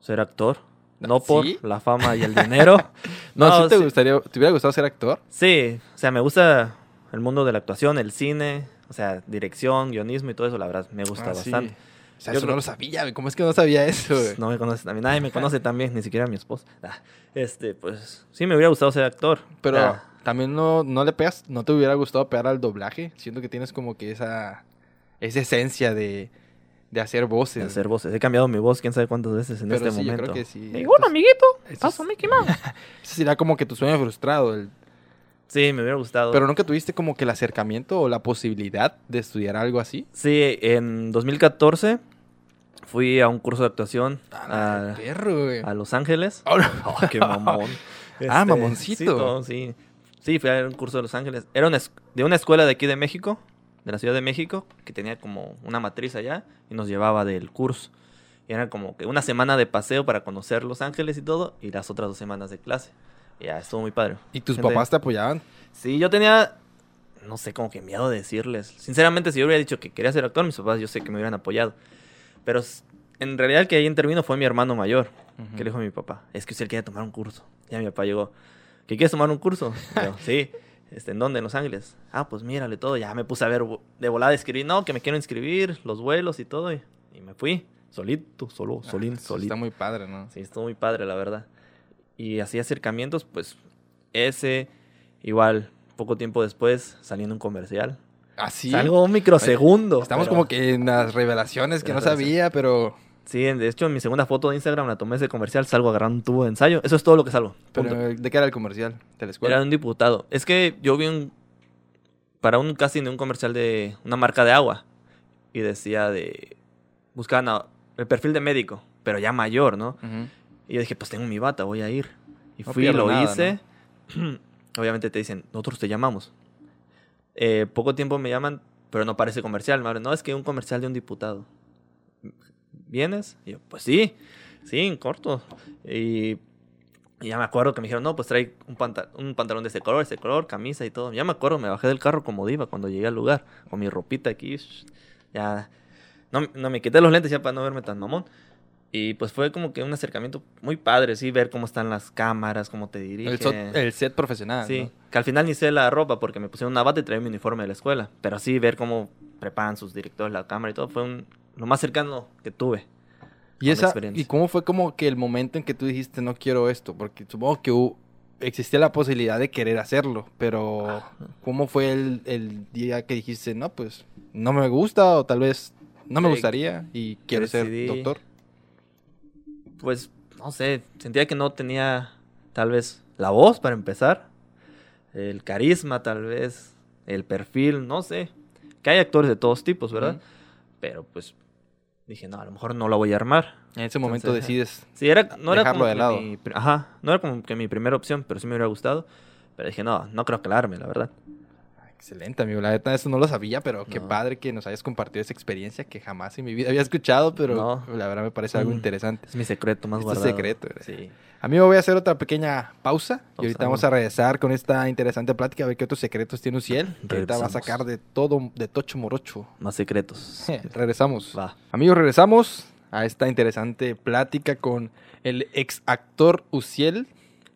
ser actor. No por la fama y el dinero. No, ¿sí te sí. gustaría, te hubiera gustado ser actor? Sí, o sea, me gusta el mundo de la actuación, el cine, o sea, dirección, guionismo y todo eso, la verdad, me gusta Ah, sí. bastante. O sea, Yo eso creo- no lo sabía. ¿Cómo es que no sabía eso? güey? No me conoce también, nadie me conoce también, ni siquiera mi esposa. Ah, Este, pues, sí me hubiera gustado ser actor. Pero Ah, también no, no le pegas, no te hubiera gustado pegar al doblaje. Siento que tienes como que esa, esa esencia de, de hacer voces. de hacer voces. He cambiado mi voz quién sabe cuántas veces en Pero este sí, yo momento. creo que sí. Entonces, amiguito, paso Mickey Mouse. Ese sería como que tu sueño frustrado. el- Sí, me hubiera gustado. Pero nunca tuviste como que el acercamiento o la posibilidad de estudiar algo así. Sí, en 2014 fui a un curso de actuación Ah, a, perro, güey. a Los Ángeles. Oh, no. Oh, qué mamón. Ah, mamoncito. Sí, no, sí. Sí, fui a un curso de Los Ángeles. Era una de una escuela de aquí de México, de la Ciudad de México, que tenía como una matriz allá y nos llevaba del curso. Y era como que una semana de paseo para conocer Los Ángeles y todo, y las otras dos semanas de clase. Ya, estuvo muy padre. ¿Y tus Gente- papás te apoyaban? Sí, yo tenía, no sé, como que miedo de decirles. Sinceramente, si yo hubiera dicho que quería ser actor, mis papás yo sé que me hubieran apoyado. Pero en realidad el que ahí intervino fue mi hermano mayor, que le dijo a mi papá, es que usted quiere tomar un curso. Ya mi papá llegó, ¿que quieres tomar un curso? Yo, sí. Este, ¿En dónde? En Los Ángeles. Ah, pues mírale todo. Ya me puse a ver de volada, escribir, no, que me quiero inscribir, los vuelos y todo. Y, y me fui, solito, solo, Ah, solito. Está muy padre, ¿no? Sí, estuvo muy padre, la verdad. Y así acercamientos, pues ese, igual, poco tiempo después, saliendo un comercial. Así. Salgo un microsegundo. Estamos pero- como que en las revelaciones que no Revelación. sabía, pero, Sí, de hecho, en mi segunda foto de Instagram la tomé ese comercial, salgo agarrando un tubo de ensayo. Eso es todo lo que salgo. pero. ¿de qué era el comercial? ¿De la escuela? Era un diputado. Es que yo vi un... Para un casting de un comercial de una marca de agua. Y decía de... Buscaban a- el perfil de médico, pero ya mayor, ¿no? Ujú. Y yo dije, pues tengo mi bata, voy a ir. Y No fui, lo nada, hice. Obviamente te dicen, nosotros te llamamos. Eh, poco tiempo me llaman, pero no parece comercial. Me hablan, no, es que un comercial de un diputado. ¿Vienes? Y yo, pues sí, sí, en corto. Y, y ya me acuerdo que me dijeron, no, pues trae un, panta- un pantalón de este color, este color, camisa y todo. Ya me acuerdo, me bajé del carro como diva cuando llegué al lugar, con mi ropita aquí. Ya, no, no me quité los lentes ya para no verme tan mamón. Y pues fue como que un acercamiento muy padre, sí, ver cómo están las cámaras, cómo te dirigen. el, so- el set profesional. Sí, ¿no? que al final ni sé la ropa porque me pusieron una bata y traía mi uniforme de la escuela. Pero sí, ver cómo preparan sus directores la cámara y todo fue un- lo más cercano que tuve. ¿Y, esa. ¿Y cómo fue como que el momento en que tú dijiste no quiero esto? Porque supongo que existía la posibilidad de querer hacerlo, pero ¿cómo fue el, el día que dijiste no, pues no me gusta o tal vez no me gustaría y quiero ser doctor? Pues, no sé, sentía que no tenía tal vez la voz para empezar, el carisma tal vez, el perfil, no sé. Que hay actores de todos tipos, ¿verdad? Pero pues dije, no, a lo mejor no la voy a armar. En ese momento decides. Sí, era, no era como de que lado. mi ajá, no era como que mi primera opción, pero sí me hubiera gustado. Pero dije, no, no creo que la arme, la verdad. Excelente, amigo. La neta, eso no lo sabía, pero qué No. padre que nos hayas compartido esa experiencia que jamás en mi vida había escuchado, pero No. la verdad me parece algo Mm. interesante. Es mi secreto más Es tu guardado. secreto, ¿verdad? Sí. Amigo, voy a hacer otra pequeña pausa y ahorita vamos a regresar con esta interesante plática a ver qué otros secretos tiene Uciel. que Ahorita va a sacar de todo, de tocho morocho. Más secretos. regresamos. Va. Amigos, regresamos a esta interesante plática con el ex actor Uciel.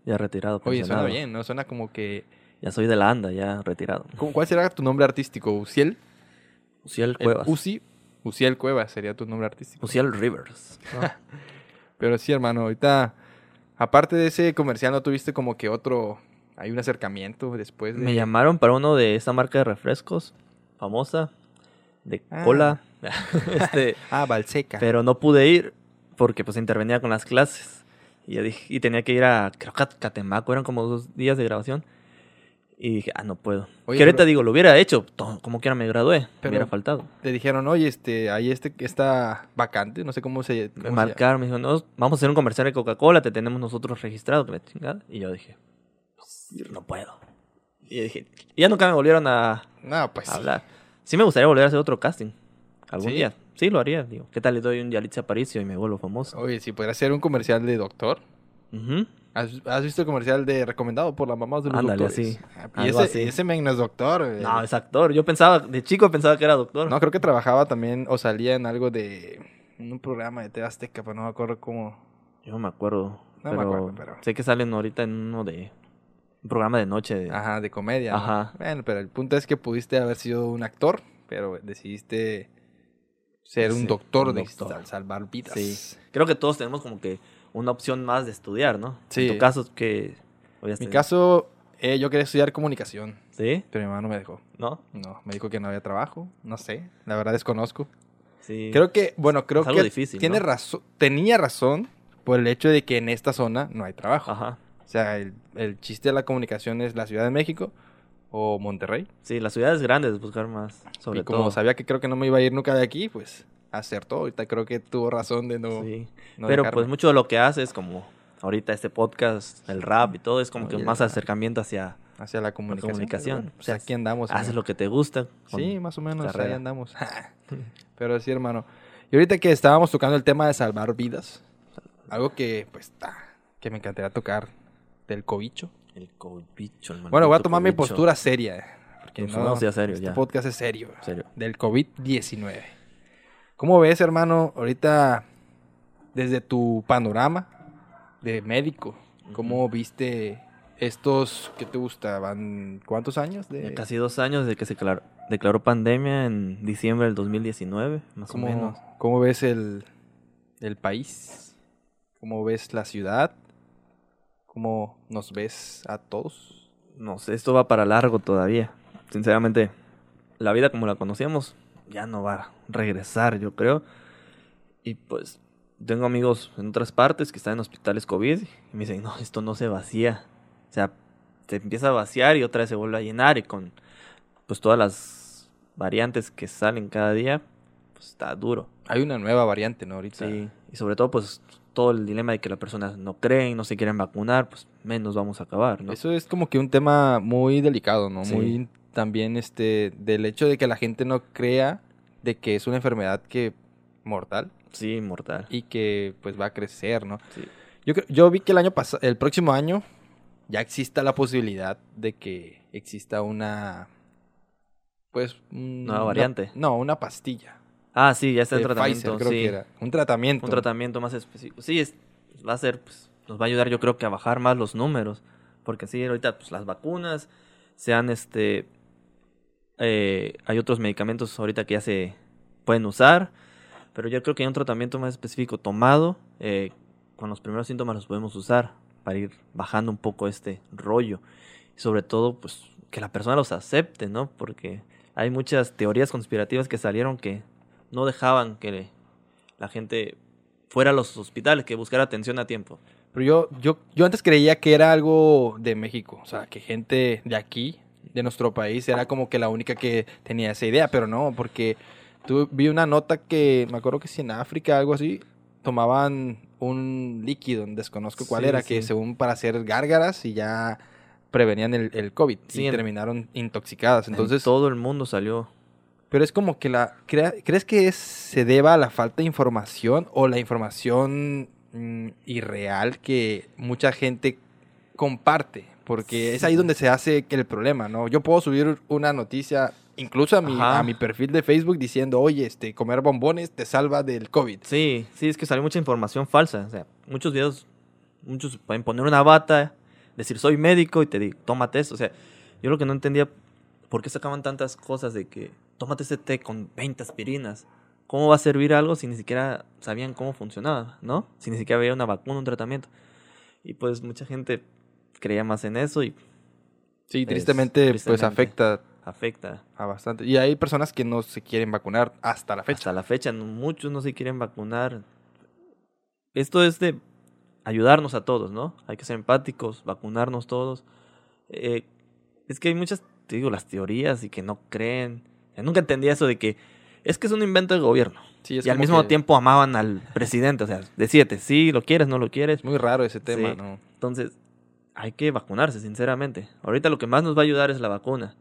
Ya retirado. Oye, suena bien, ¿no? Suena como que... Ya soy de la anda, ya retirado. ¿cómo- ¿Cuál será tu nombre artístico? ¿Uciel? Uciel El Cuevas. Uzi. Uciel Cuevas sería tu nombre artístico. Uciel Rivers. ¿no? Pero sí, hermano, ahorita... Aparte de ese comercial, ¿no tuviste como que otro... Hay un acercamiento después de... Me llamaron para uno de esta marca de refrescos, famosa, de Ah. cola. este, Ah, Valseca. pero no pude ir porque pues intervenía con las clases. Y, dije, y tenía que ir a, creo que a Catemaco, eran como dos días de grabación. Y dije, ah, no puedo. Oye, que ahorita pero- digo, lo hubiera hecho, como quiera me gradué, Pero- hubiera faltado. Te dijeron, oye, este, hay este que está vacante, no sé cómo se... Me cómo marcaron, me dijeron, no, vamos a hacer un comercial de Coca-Cola, te tenemos nosotros registrado, que la chingada. Y yo dije, no puedo. Y dije, y ya nunca me volvieron a, No, pues a hablar. Sí me gustaría volver a hacer otro casting. Algún ¿Sí? día. Sí, lo haría. Digo, ¿qué tal le doy un Yalitza Aparicio y me vuelvo famoso? Oye, si pudiera ser un comercial de doctor, Ujú. ¿Has, has visto el comercial de recomendado por la mamá de los Ándale, doctores? así. Ah, Y Algo ese, así. ese men no es doctor. güey. No, es actor. Yo pensaba, de chico pensaba que era doctor. No, creo que trabajaba también o salía en algo de en un programa de TV Azteca, pero no me acuerdo cómo. Yo no me acuerdo. No me pero acuerdo, pero- Sé que salen ahorita en uno de... Un programa de noche. de- Ajá, de comedia. ¿no? Ajá. Bueno, pero el punto es que pudiste haber sido un actor, pero decidiste ser un doctor un de doctor. sal- salvar vidas. Sí. Creo que todos tenemos como que una opción más de estudiar, ¿no? Sí. En tu caso, que... Mi caso, eh, yo quería estudiar comunicación, ¿Sí? pero mi mamá no me dejó. ¿No? No, me dijo que no había trabajo, no sé, la verdad desconozco. Sí. Creo que, bueno, creo Es algo que difícil, tiene ¿no? razón, tenía razón por el hecho de que en esta zona no hay trabajo. Ajá. O sea, el, el chiste de la comunicación es la Ciudad de México o Monterrey. Sí, las ciudades grandes buscar más, sobre y como todo. sabía que creo que no me iba a ir nunca de aquí, pues acertó. Ahorita creo que tuvo razón de no. Sí. no Pero dejarme. pues mucho de lo que haces, como ahorita este podcast, el rap y todo, es como que Oye, más la- acercamiento hacia... Hacia la comunicación. comunicación. Bueno, pues O sea, aquí andamos. Haces hermano. lo que te gusta. Sí, más o menos, ahí andamos. Pero sí, hermano. Y ahorita que estábamos tocando el tema de salvar vidas, algo que, pues, que me encantaría tocar del cobicho. El cobicho, el Bueno, voy a tomar mi cobicho. postura seria. eh, Porque no, no, sea serio, este ya. podcast es serio. Serio. Del COVID-19. ¿Cómo ves, hermano, ahorita, desde tu panorama de médico, cómo viste estos, ¿qué te gusta? ¿Van cuántos años? De, Casi dos años de que se declaró, declaró pandemia en diciembre del 2019, más o ¿Cómo, menos. ¿Cómo ves el, el país? ¿Cómo ves la ciudad? ¿Cómo nos ves a todos? No sé, esto va para largo todavía. Sinceramente, la vida como la conocíamos ya no va a regresar, yo creo. Y pues tengo amigos en otras partes que están en hospitales COVID y me dicen, no, esto no se vacía. O sea, se empieza a vaciar y otra vez se vuelve a llenar y con pues todas las variantes que salen cada día, pues está duro. Hay una nueva variante, ¿no? Ahorita. Sí, y sobre todo pues todo el dilema de que las personas no creen, no se quieren vacunar, pues menos vamos a acabar, ¿no? Eso es como que un tema muy delicado, ¿no? Sí. Muy también este del hecho de que la gente no crea de que es una enfermedad que mortal Sí, mortal. y que pues va a crecer, ¿no? Sí. Yo yo vi que el año pasado, el próximo año ya exista la posibilidad de que exista una pues una- variante. no, una pastilla. Ah, sí, ya está de tratamiento. Pfizer, creo sí. que era. Un tratamiento. Un tratamiento más específico. Sí, es, va a ser, pues, nos va a ayudar yo creo que a bajar más los números. Porque sí, ahorita pues las vacunas, sean este, eh, hay otros medicamentos ahorita que ya se pueden usar. Pero yo creo que hay un tratamiento más específico tomado. eh, con los primeros síntomas los podemos usar para ir bajando un poco este rollo. Y sobre todo, pues, que la persona los acepte, ¿no? Porque hay muchas teorías conspirativas que salieron que no dejaban que la gente fuera a los hospitales, que buscara atención a tiempo. Pero yo, yo, yo antes creía que era algo de México. O sea, que gente de aquí, de nuestro país, era como que la única que tenía esa idea. Pero no, porque tu- vi una nota que, me acuerdo que si en África, algo así, tomaban un líquido, desconozco cuál Sí, era, que según para hacer gárgaras y ya prevenían el, el COVID. Sí, y en- terminaron intoxicadas. Entonces todo el mundo salió. pero es como que la... crea- ¿Crees que es- se deba a la falta de información o la información mm, irreal que mucha gente comparte? Porque es ahí donde se hace que el problema, ¿no? Yo puedo subir una noticia incluso a mi, Ajá. a mi perfil de Facebook diciendo, oye, este, comer bombones te salva del COVID. Sí, sí, es que salió mucha información falsa. O sea, muchos videos, muchos pueden poner una bata, decir soy médico y te digo, tómate esto. O sea, yo lo que no entendía, ¿por qué sacaban tantas cosas de que tómate ese té con 20 aspirinas? ¿Cómo va a servir algo si ni siquiera sabían cómo funcionaba, no? Si ni siquiera había una vacuna, un tratamiento. Y pues mucha gente creía más en eso y Sí, Es- tristemente, pues afecta afecta. a bastante. Y hay personas que no se quieren vacunar hasta la fecha. Hasta la fecha, muchos no se quieren vacunar. Esto es de ayudarnos a todos, ¿no? Hay que ser empáticos, vacunarnos todos. Eh, es que hay muchas, te digo, las teorías y que no creen. Yo nunca entendí eso de que es que es un invento del gobierno. Sí, es y al mismo que tiempo amaban al presidente. O sea, decíete, sí, lo quieres, no lo quieres. Es muy raro ese tema, Sí. ¿no? Entonces, hay que vacunarse, sinceramente. Ahorita lo que más nos va a ayudar es la vacuna.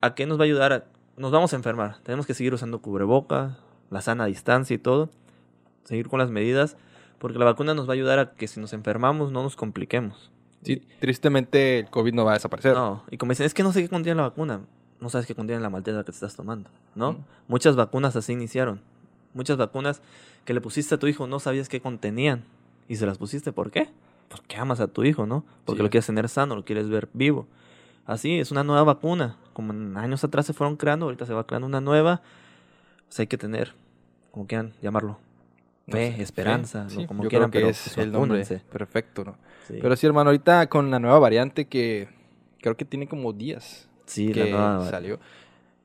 ¿A qué nos va a ayudar? A- Nos vamos a enfermar. Tenemos que seguir usando cubreboca, la sana distancia y todo. Seguir con las medidas. Porque la vacuna nos va a ayudar a que si nos enfermamos no nos compliquemos. Sí, tristemente el COVID no va a desaparecer. No, y como dicen, es que no sé qué contiene la vacuna. No sabes qué contiene la malteza que te estás tomando, ¿no? Mm. Muchas vacunas así iniciaron. Muchas vacunas que le pusiste a tu hijo no sabías qué contenían. Y se las pusiste, ¿por qué? Porque amas a tu hijo, ¿no? Porque Sí. lo quieres tener sano, lo quieres ver vivo. Así, es una nueva vacuna. Como en años atrás se fueron creando, ahorita se va creando una nueva. Pues hay que tener, como quieran llamarlo, No fe, sé, esperanza, como yo quieran, creo que pero es pues, el nombre perfecto, ¿no? Sí. Pero sí, hermano, ahorita con la nueva variante que creo que tiene como días sí, que la nueva salió,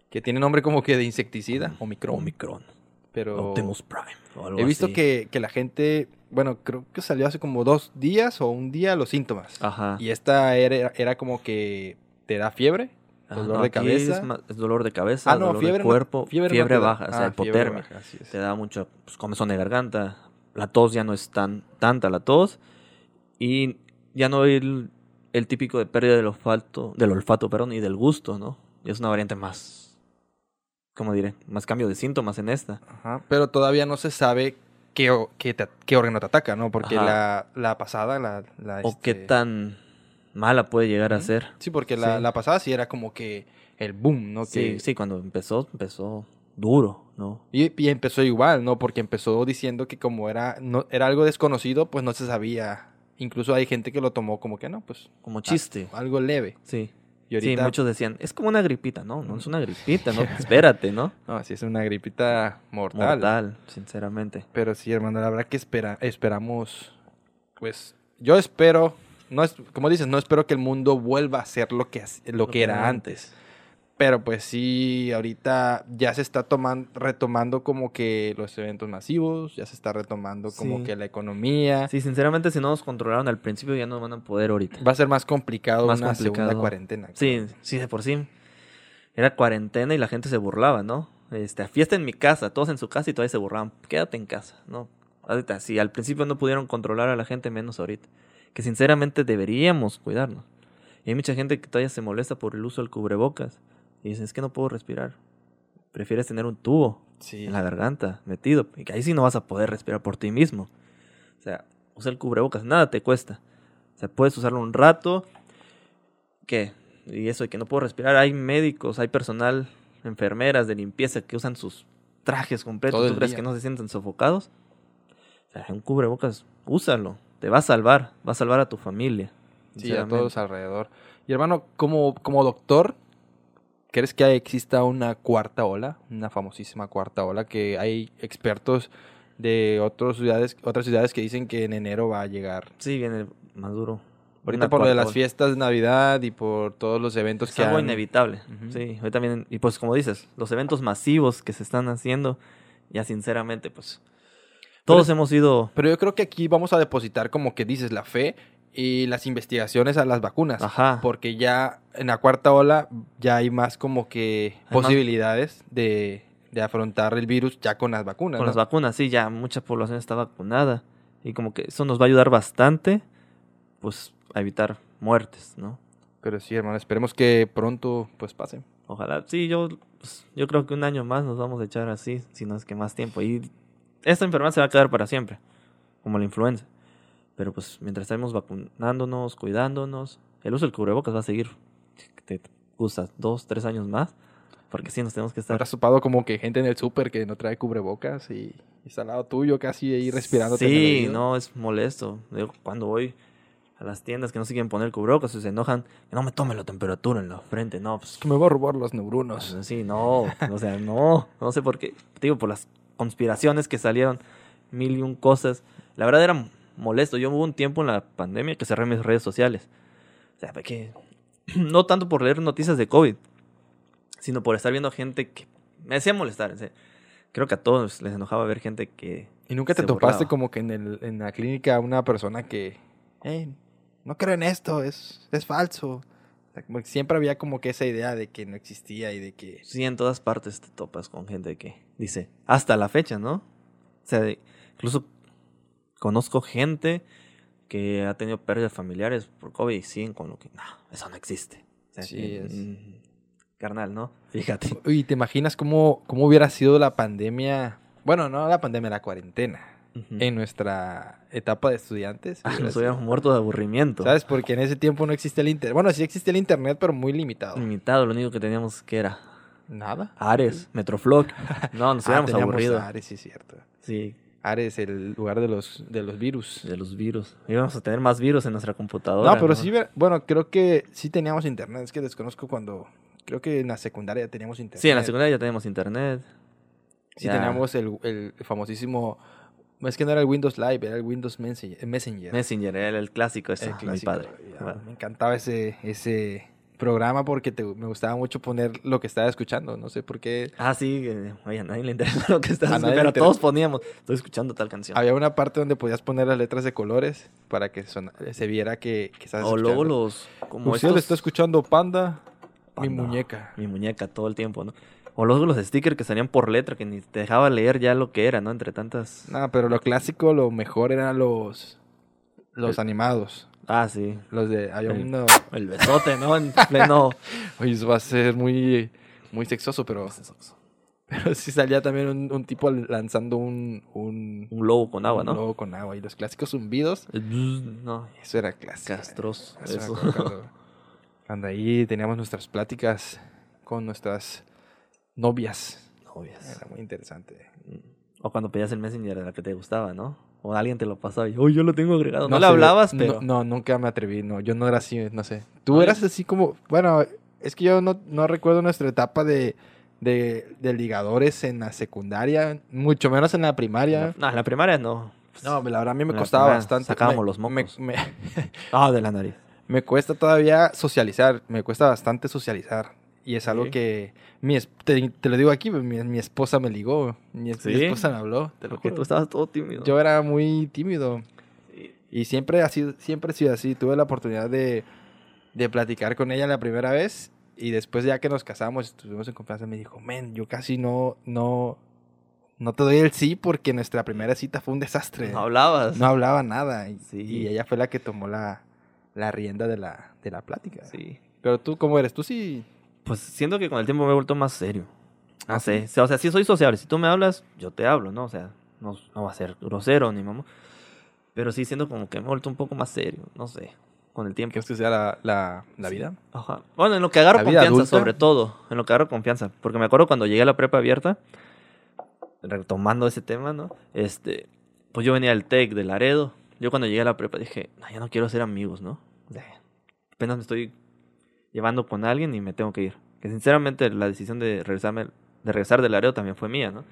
que tiene nombre como que de insecticida, Omicron. Omicron. Pero Optimus Prime. o algo he visto así. que, que la gente, bueno, creo que salió hace como dos días o un día los síntomas. Ajá. Y esta era, era como que te da fiebre, Ajá, dolor no, de cabeza. Es, es dolor de cabeza, Ah, no, dolor fiebre de no- cuerpo, fiebre baja, o sea, Ah, hipotermia. baja. Te da mucho pues, comezón de garganta. La tos ya no es tan tanta la tos. Y ya no hay el, el típico de pérdida del olfato, del olfato, perdón, y del gusto, ¿no? Es una variante más, ¿cómo diré? Más cambio de síntomas en esta. Ajá, Pero todavía no se sabe qué, o- qué, te- qué órgano te ataca, ¿no? Porque la, la pasada, la... la, O qué este, tan mala puede llegar a ser. Sí, porque la, Sí. la pasada sí era como que el boom, ¿no? Sí, Que, sí, cuando empezó, empezó duro, ¿no? Y, y empezó igual, ¿no? Porque empezó diciendo que como era, no, era algo desconocido, pues no se sabía. Incluso hay gente que lo tomó como que no, pues Como chiste. algo leve. Sí. Y ahorita, Sí, muchos decían, es como una gripita, no, no es una gripita, no, espérate, ¿no? no, sí es una gripita mortal. Mortal, sinceramente. Pero sí, hermano, la verdad que espera, esperamos, pues, yo espero, no es, como dices, no espero que el mundo vuelva a ser lo que, lo que era antes. Pero pues sí, ahorita ya se está tomando, retomando como que los eventos masivos, ya se está retomando como Sí. que la economía. Sí, sinceramente, si no nos controlaron al principio, ya no van a poder ahorita. Va a ser más complicado Más una segunda complicado. cuarentena. Sí, sí, de por sí. Era cuarentena y la gente se burlaba, ¿no? Este, fiesta en mi casa, todos en su casa y todavía se burlaban. Quédate en casa, ¿no? Ahorita, si al principio no pudieron controlar a la gente, menos ahorita. Que sinceramente deberíamos cuidarnos. Y hay mucha gente que todavía se molesta por el uso del cubrebocas. Y dicen, es que no puedo respirar. Prefieres tener un tubo Sí. en la garganta, metido. Y que ahí sí no vas a poder respirar por ti mismo. O sea, usa el cubrebocas, nada te cuesta. O sea, puedes usarlo un rato. ¿Qué? Y eso de que no puedo respirar. Hay médicos, hay personal, enfermeras de limpieza que usan sus trajes completos. ¿Tú crees día. que no se sienten sofocados? O sea, un cubrebocas, úsalo. Te va a salvar. Va a salvar a tu familia. Sí, a todos alrededor. Y hermano, como, como doctor, ¿crees que exista una cuarta ola? Una famosísima cuarta ola que hay expertos de otras ciudades, otras ciudades que dicen que en enero va a llegar. Sí, viene más duro. Ahorita Una por lo de las fiestas de Navidad y por todos los eventos Es que algo han- inevitable. Sí, hoy también. Y pues como dices, los eventos masivos que se están haciendo, ya sinceramente, pues todos hemos ido... Pero yo creo que aquí vamos a depositar, como que dices, la fe y las investigaciones a las vacunas. Ajá. Porque ya en la cuarta ola ya hay más como que Hay más- posibilidades de, de afrontar el virus ya con las vacunas. Con ¿no? las vacunas, sí, ya mucha población está vacunada. Y como que eso nos va a ayudar bastante, pues, a evitar muertes, ¿no? Pero sí, hermano, esperemos que pronto pues pase. Ojalá. Sí, yo, pues, yo creo que un año más nos vamos a echar así, si no es que más tiempo. Y esta enfermedad se va a quedar para siempre, como la influenza. Pero pues mientras estemos vacunándonos, cuidándonos, el uso del cubrebocas va a seguir. Te gusta dos, tres años más, porque sí nos tenemos que ¿No estar. has topado como que gente en el súper que no trae cubrebocas y, y está al lado tuyo casi ahí respirando? Sí, no, es molesto. Cuando voy a las tiendas que no quieren poner cubrebocas, se enojan, que no me tomen la temperatura en la frente. No, pues Que me va a robar los neuronos. Sí, no, o sea, no, no sé por qué, digo, por las conspiraciones que salieron, mil y un cosas. La verdad era molesto. Yo hubo un tiempo en la pandemia que cerré mis redes sociales. O sea, que no tanto por leer noticias de COVID, sino por estar viendo gente que me hacía molestar. en serio. Creo que a todos les enojaba ver gente que... ¿Y nunca te topaste burlaba. como que en, el, en la clínica una persona que, "Ey, no creo en esto, es, es falso? O sea, como siempre había como que esa idea de que no existía y de que... Sí, en todas partes te topas con gente que dice, hasta la fecha, ¿no? O sea, incluso conozco gente que ha tenido pérdidas familiares por COVID y siguen con lo que, no, eso no existe. O sea, Sí, que, es- mm, carnal, ¿no? Fíjate. Uy, ¿te imaginas cómo, cómo hubiera sido la pandemia? Bueno, no la pandemia, la cuarentena. En nuestra etapa de estudiantes. Ah, nos hubiéramos muerto de aburrimiento. ¿Sabes? Porque en ese tiempo no existía el internet. Bueno, sí existía el internet, pero muy limitado. Limitado, lo único que teníamos que era Nada. Ares, Metroflog. No, nos Ah, hubiéramos aburrido. Ares, sí, cierto. Sí, Ares, el lugar de los, de los virus. de los virus. Íbamos a tener más virus en nuestra computadora. No, pero sí, bueno, creo que sí teníamos internet. Es que desconozco cuando. Creo que en la secundaria ya teníamos internet. Sí, en la secundaria ya teníamos internet. Sí, ya. teníamos el, el famosísimo. Es que no era el Windows Live, era el Windows Messenger. Messenger. Era el clásico ese, El mi padre. ya, Bueno, Me encantaba ese, ese programa porque te- me gustaba mucho poner lo que estaba escuchando. No sé por qué. Ah, sí, oye, a nadie le interesa lo que estás A haciendo, nadie le pero todos poníamos, estoy escuchando tal canción. Había una parte donde podías poner las letras de colores para que se viera que, que estabas o luego escuchando. los, como Usted estos, está escuchando Panda, mi muñeca. Mi muñeca todo el tiempo, ¿no? O luego los stickers que salían por letra, que ni te dejaba leer ya lo que era, ¿no? Entre tantas... No, pero lo clásico, lo mejor eran los los El- animados. Ah, sí. Los de había El- uno El besote, ¿no? En pleno... Oye, eso va a ser muy muy sexoso, pero, pero sí salía también un, un tipo lanzando un un, Un lobo con agua, un ¿no? lobo con agua y los clásicos zumbidos, El bzz, No, eso era clásico. castroso. Eso cuando, cuando ahí teníamos nuestras pláticas con nuestras novias. Novias. Era muy interesante. O cuando pedías el messenger de la que te gustaba, ¿no? O alguien te lo pasaba y, uy, yo lo tengo agregado. No, No le hablabas, pero... No, nunca me atreví, no. Yo no era así, no sé. Tú eras así como... Bueno, es que yo no, no recuerdo nuestra etapa de, de, de ligadores en la secundaria, mucho menos en la primaria. No, en la primaria no. No, la verdad a mí me En costaba primaria bastante. sacábamos Me- los mocos. Me- Ah, de la nariz. me cuesta todavía socializar, me cuesta bastante socializar. Y es algo Sí. que... Mi, es- te, te lo digo aquí, mi, mi esposa me ligó, mi, es- mi ¿Sí? esposa me habló, te lo Porque juro. tú estabas todo tímido. Yo era muy tímido. Sí. Y siempre ha sido, siempre he sido así. Tuve la oportunidad de, de platicar con ella la primera vez. Y después ya que nos casamos, estuvimos en confianza, me dijo, men, yo casi no, no, no te doy el sí porque nuestra primera cita fue un desastre. No hablabas. No hablaba nada. Y, Sí. y ella fue la que tomó la, la rienda de la, de la plática. Sí. Pero tú, ¿cómo eres? Tú sí... Pues siento que con el tiempo me he vuelto más serio. No ¿Ah, sé. O sea, sí soy sociable. Si tú me hablas, yo te hablo, ¿no? O sea, no, no va a ser grosero ni mamá. Pero sí siento como que me he vuelto un poco más serio. No sé. Con el tiempo. ¿Crees que sea la, la, la Sí. vida? Ajá. Bueno, en lo que agarro ¿La vida confianza, adulta? sobre todo. En lo que agarro confianza. Porque me acuerdo cuando llegué a la prepa abierta, retomando ese tema, ¿no? Este, pues yo venía del TEC de Laredo. Yo cuando llegué a la prepa dije, no, ya no quiero ser amigos, ¿no? Sea, apenas me estoy llevando con alguien y me tengo que ir. Que sinceramente la decisión de regresarme, de regresar de Laredo también fue mía, ¿no?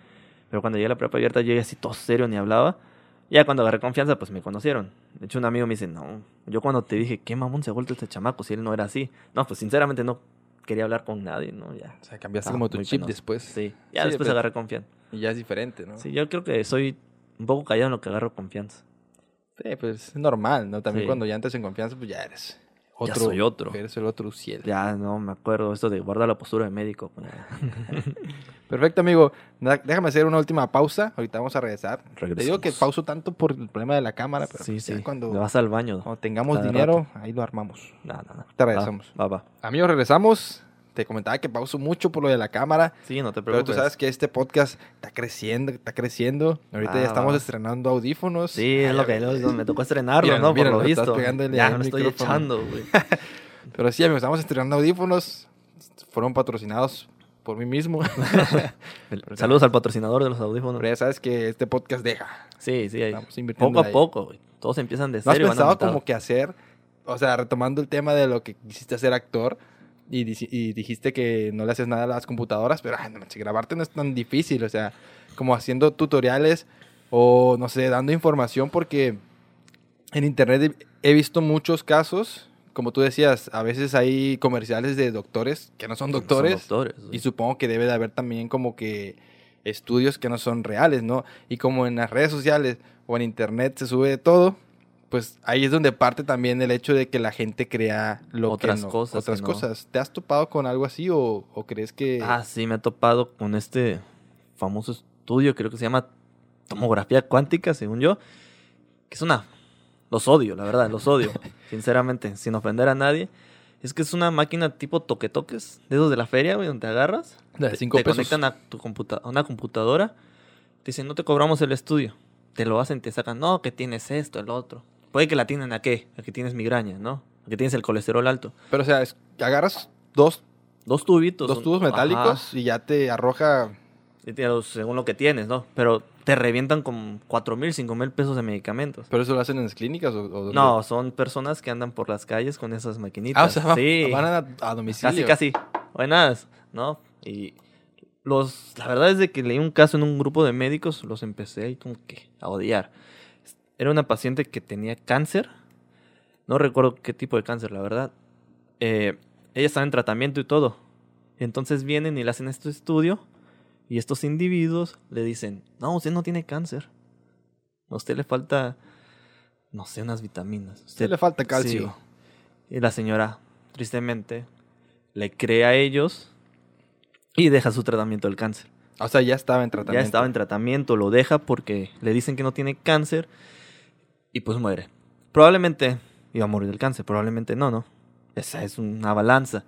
Pero cuando llegué a la prepa abierta, llegué así todo serio, ni hablaba. Ya cuando agarré confianza, pues me conocieron. De hecho, un amigo me dice, no, yo cuando te dije, ¿qué mamón se ha vuelto este chamaco si él no era así? No, pues sinceramente no quería hablar con nadie, ¿no? Ya. O sea, cambiaste Ah, como tu chip penoso. después. Sí, ya Sí, después pues- agarré confianza. Y ya es diferente, ¿no? Sí, yo creo que soy un poco callado en lo que agarro confianza. Sí, pues es normal, ¿no? También Sí. cuando ya entras en confianza, pues ya eres Ya soy otro. Eres el otro cielo. Ya no me acuerdo esto de guardar la postura de médico. pues, Perfecto, amigo. Déjame hacer una última pausa. Ahorita vamos a regresar. Te digo que pauso tanto por el problema de la cámara, pero sí, pues sí. cuando, vas al baño. cuando tengamos dinero, ahí lo armamos. No, no, no. Te regresamos. Va, va. va. Amigos, regresamos. Te comentaba que pauso mucho por lo de la cámara. Sí, no te Pero preocupes. tú sabes que este podcast está creciendo, está creciendo. Ahorita Va, ya estamos estrenando audífonos. Sí, es lo que lo- me tocó estrenarlo, Míralo, ¿no? Por míralo, lo estás visto. pegándole Ya me lo estoy echando, güey. Pero sí, amigos, estamos estrenando audífonos. Fueron patrocinados por mí mismo. Saludos al patrocinador de los audífonos. Pero ya sabes que este podcast deja. Sí, sí. Estamos invirtiendo poco a ahí. poco, güey. Todos empiezan de ¿No has cero y van pensado como que hacer, o sea, retomando el tema de lo que quisiste hacer actor y, y dijiste que no le haces nada a las computadoras, pero ay, no grabarte no es tan difícil, o sea, como haciendo tutoriales o no sé, dando información porque en internet he visto muchos casos, como tú decías, a veces hay comerciales de doctores que no son Son doctores doctores, güey. y supongo que debe de haber también como que estudios que no son reales, ¿no? Y como en las redes sociales o en internet se sube todo, pues ahí es donde parte también el hecho de que la gente crea lo Otras que no, cosas otras que no. cosas. ¿Te has topado con algo así o, o crees que Ah, sí, me he topado con este famoso estudio, creo que se llama tomografía cuántica, según yo, que es una... Los odio, la verdad, los odio, sinceramente, sin ofender a nadie. Es que es una máquina tipo toque-toques, de esos de la feria, güey, donde te agarras, de te, cinco te pesos? conectan a, tu computa a una computadora, te dicen, no te cobramos el estudio, te lo hacen, te sacan, no, que tienes esto, el otro. Puede que la tienen a qué, a que tienes migraña, ¿no? A que tienes el colesterol alto. Pero, o sea, es- agarras dos, Dos tubitos. dos un- tubos metálicos Ajá. y ya te arroja... Según lo que tienes, ¿no? Pero te revientan con cuatro mil, cinco mil pesos de medicamentos. ¿Pero eso lo hacen en las clínicas o? No, son personas que andan por las calles con esas maquinitas. Ah, o sea, va- sí. van a, a domicilio. Casi, casi. Buenas, ¿no? Y los, la verdad es de que leí un caso en un grupo de médicos, los empecé ahí como que a odiar. Era una paciente que tenía cáncer, no recuerdo qué tipo de cáncer, la verdad. Eh, ella estaba en tratamiento y todo. Entonces vienen y le hacen este estudio y estos individuos le dicen, no, usted no tiene cáncer. A usted le falta, no sé, unas vitaminas. A usted le falta calcio. Sí. Y la señora, tristemente, le cree a ellos y deja su tratamiento del cáncer. O sea, ya estaba en tratamiento. Ya estaba en tratamiento, lo deja porque le dicen que no tiene cáncer y pues muere. Probablemente iba a morir del cáncer, probablemente no, ¿no? Esa es una balanza.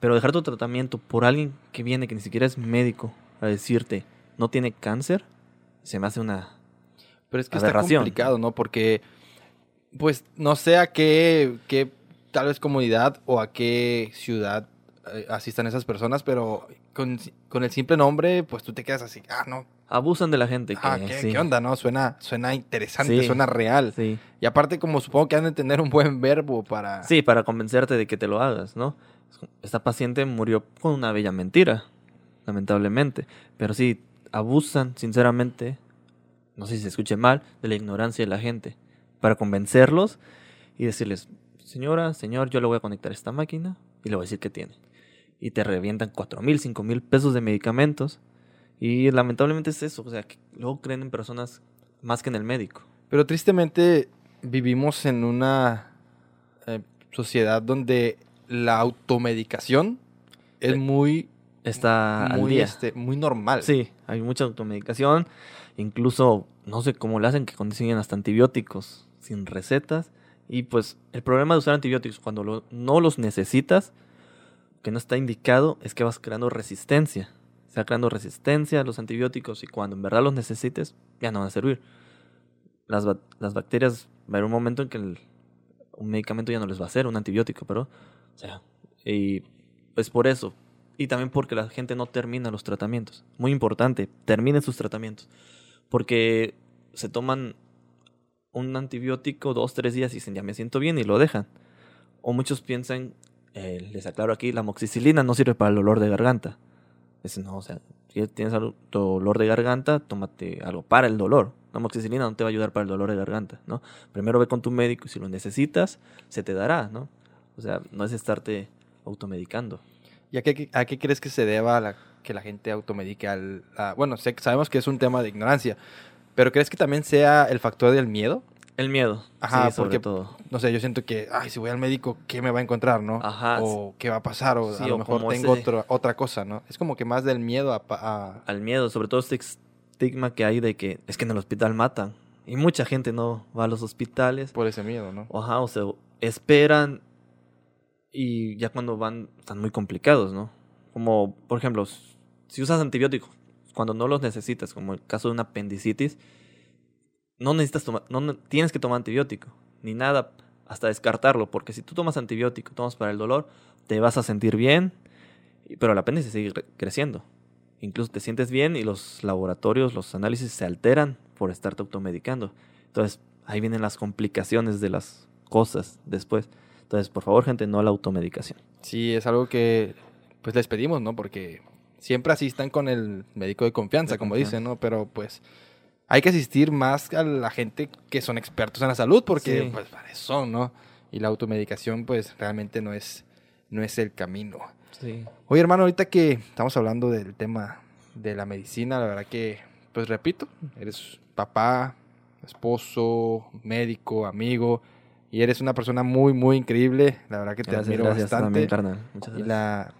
Pero dejar tu tratamiento por alguien que viene, que ni siquiera es médico, a decirte, no tiene cáncer, se me hace una... Pero es que está Aberración. complicado, ¿no? Porque, pues, no sé a qué, qué tal vez comunidad o a qué ciudad asistan esas personas, pero con, con el simple nombre, pues tú te quedas así, ah, no, Abusan de la gente. ah, que, ¿qué, sí, qué onda, no? Suena, suena interesante, Sí. suena real. Sí. Y aparte, como supongo que han de tener un buen verbo para... Sí, para convencerte de que te lo hagas, ¿no? Esta paciente murió con una bella mentira, lamentablemente. Pero sí, abusan, sinceramente, no sé si se escuche mal, de la ignorancia de la gente. Para convencerlos y decirles, señora, señor, yo le voy a conectar esta máquina y le voy a decir qué tiene. Y te revientan cuatro mil, cinco mil pesos de medicamentos. Y lamentablemente es eso, o sea, que luego creen en personas más que en el médico. Pero tristemente vivimos en una eh, sociedad donde la automedicación es muy, Está al muy, día. este, muy normal. Sí, hay mucha automedicación. Incluso, no sé cómo le hacen que consiguen hasta antibióticos sin recetas. Y pues el problema de usar antibióticos cuando lo- no los necesitas, que no está indicado, es que vas creando resistencia. Se va creando resistencia a los antibióticos y cuando en verdad los necesites, ya no van a servir. Las, las bacterias, va a haber un momento en que un medicamento ya no les va a hacer, un antibiótico, pero, o sea, y pues por eso, y también porque la gente no termina los tratamientos. Muy importante, terminen sus tratamientos. Porque se toman un antibiótico dos, tres días y dicen, ya me siento bien y lo dejan. O muchos piensan, eh, les aclaro aquí, la amoxicilina no sirve para el dolor de garganta. Dicen, no, o sea, si tienes dolor de garganta, tómate algo para el dolor. La amoxicilina no te va a ayudar para el dolor de garganta, ¿no? Primero ve con tu médico y si lo necesitas, se te dará, ¿no? O sea, no es estarte automedicando. ¿Y a qué, a qué crees que se deba la- que la gente automedique? Al, a- bueno, sé, sabemos que es un tema de ignorancia, pero ¿crees que también sea el factor del miedo? El miedo. Ajá, sí, sobre porque- todo. No sé, yo siento que, ay, si voy al médico, ¿qué me va a encontrar, no? Ajá, O qué va a pasar, o Sí, a lo o mejor tengo ese- otro- otra cosa, ¿no? Es como que más del miedo a... a- Al miedo, sobre todo este estigma que hay de que es que en el hospital matan. Y mucha gente no va a los hospitales. por ese miedo, ¿no? Ajá, o sea, esperan y ya cuando van están muy complicados, ¿no? Como, por ejemplo, si usas antibióticos cuando no los necesitas, como el caso de una apendicitis, no necesitas tomar, no ne- tienes que tomar antibiótico, ni nada hasta descartarlo, porque si tú tomas antibiótico, tomas para el dolor, te vas a sentir bien, pero el apéndice sigue cre- creciendo. Incluso te sientes bien y los laboratorios, los análisis se alteran por estarte automedicando. Entonces, ahí vienen las complicaciones de las cosas después. Entonces, por favor, gente, no a la automedicación. Sí, es algo que pues les pedimos, ¿no? Porque siempre asistan con el médico de confianza, De como confianza. dicen, ¿no? Pero pues hay que asistir más a la gente que son expertos en la salud, porque Sí. pues para eso son, ¿no? Y la automedicación pues realmente no es, no es el camino. Sí. Oye, hermano, ahorita que estamos hablando del tema de la medicina, la verdad que, pues repito, eres papá, esposo, médico, amigo, y eres una persona muy, muy increíble. La verdad que te Gracias, admiro gracias bastante. también, carnal. Muchas Y gracias. la,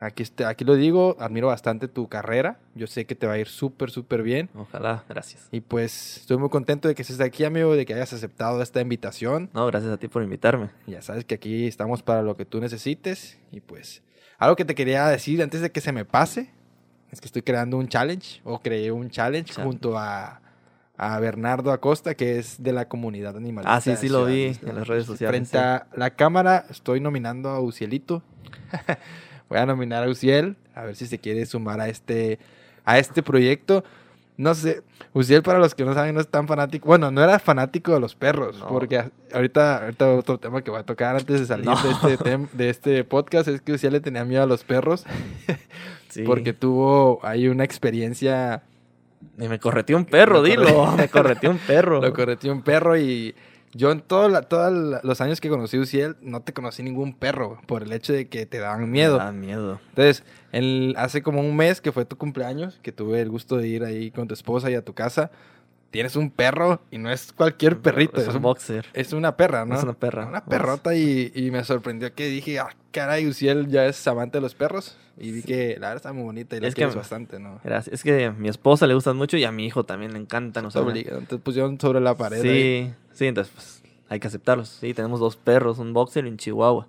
aquí, este- aquí lo digo, admiro bastante tu carrera. Yo sé que te va a ir súper, súper bien. Ojalá, gracias. Y pues estoy muy contento de que estés aquí, amigo, de que hayas aceptado esta invitación. No, gracias a ti por invitarme. Ya sabes que aquí estamos para lo que tú necesites. Y pues, algo que te quería decir antes de que se me pase, es que estoy creando un challenge, o creé un challenge Challenge. junto a, a Bernardo Acosta, que es de la comunidad animalista. Ah, sí, sí lo vi en las redes sociales. Frente sí. a la cámara estoy nominando a Ucielito. Voy a nominar a Uciel, a ver si se quiere sumar a este, a este proyecto. No sé, Uciel para los que no saben no es tan fanático. Bueno, no era fanático de los perros, No. porque ahorita, ahorita otro tema que voy a tocar antes de salir No. de, este de este podcast es que Uciel le tenía miedo a los perros Sí. porque tuvo ahí una experiencia Y me correteó un perro, Me dilo. Me correteó un perro. Lo correteó un perro y yo en todos los años que conocí a Uciel no te conocí ningún perro por el hecho de que te daban miedo. Me da miedo. Entonces, el- hace como un mes que fue tu cumpleaños, que tuve el gusto de ir ahí con tu esposa y a tu casa, tienes un perro y no es cualquier perrito, Es es, un boxer. es una perra, ¿no? Es una perra. Una perrota y, y me sorprendió que dije, ah, caray, Uciel ya es amante de los perros. Y vi que la verdad está muy bonita y la Es que- bastante, ¿no? Era- Es que a mi esposa le gustan mucho y a mi hijo también le encantan. O sea, te pusieron sobre la pared. ahí. sí, sí, entonces pues, hay que aceptarlos. Sí, tenemos dos perros, un boxer y un chihuahua.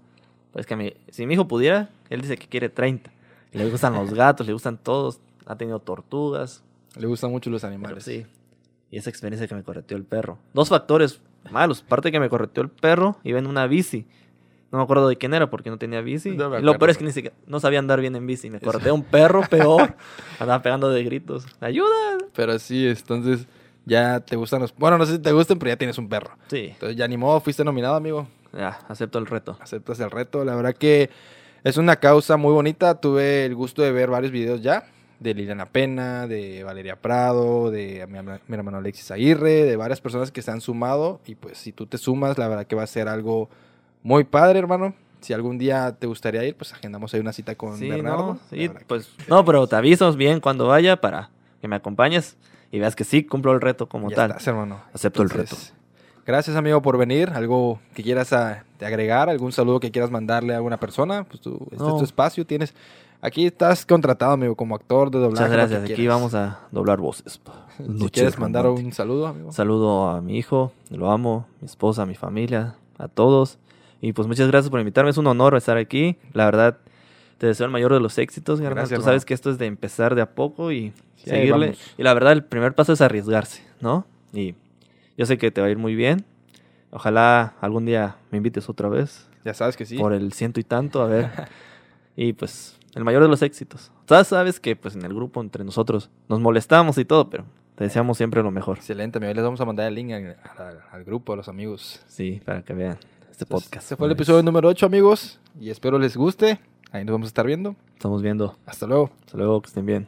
Pues que a mi- si mi hijo pudiera, él dice que quiere 30. Y le gustan los gatos, le gustan todos. Ha tenido tortugas. Le gustan mucho los Pero animales. sí. Y esa experiencia que me correteó el perro. Dos factores malos. Aparte que me correteó el perro, iba en una bici. No me acuerdo de quién era porque no tenía bici. No y lo peor es que ni siquiera no sabía andar bien en bici. Me correteó un perro peor. Andaba pegando de gritos. ¡Ayuda! Pero sí, entonces ya te gustan los... Bueno, no sé si te gustan, pero ya tienes un perro. Sí, Entonces ya ni modo, fuiste nominado, amigo. ya, acepto el reto. Aceptas el reto. La verdad que es una causa muy bonita. Tuve el gusto de ver varios videos ya. De Liliana Pena, de Valeria Prado, de mi, mi hermano Alexis Aguirre, de varias personas que se han sumado. Y pues si tú te sumas, la verdad que va a ser algo muy padre, hermano. Si algún día te gustaría ir, pues agendamos ahí una cita con Sí, Bernardo. no, sí, que- pues, no, pero te aviso bien cuando vaya para que me acompañes y veas que sí cumplo el reto como ya tal. estás, hermano. Acepto el Entonces, Gracias, amigo, por venir. ¿Algo que quieras ah, de agregar? ¿Algún saludo que quieras mandarle a alguna persona? Pues tú, este es tu espacio. Tienes... Aquí estás contratado, amigo, como actor de doblaje. Muchas gracias. Aquí quieras. vamos a doblar voces. Si Noche quieres mandar romántica. un saludo, amigo. Saludo a mi hijo, lo amo, mi esposa, mi familia, a todos. Y pues muchas gracias por invitarme, es un honor estar aquí. La verdad, te deseo el mayor de los éxitos. Gracias, Tú sabes hermano. que esto es de empezar de a poco y Sí, seguirle. Y la verdad, el primer paso es arriesgarse, ¿no? Y yo sé que te va a ir muy bien. Ojalá algún día me invites otra vez Ya sabes que sí. por el ciento y tanto, a ver. y pues el mayor de los éxitos. Tú sabes que pues en el grupo entre nosotros nos molestamos y todo, pero te deseamos siempre lo mejor. Excelente, amigo. Les vamos a mandar el link al, al- al grupo, a los amigos. Sí, para que vean este Entonces, podcast. Este fue el episodio número 8, amigos. Y espero les guste. Ahí nos vamos a estar viendo. Estamos viendo. Hasta luego. Hasta luego, que estén bien.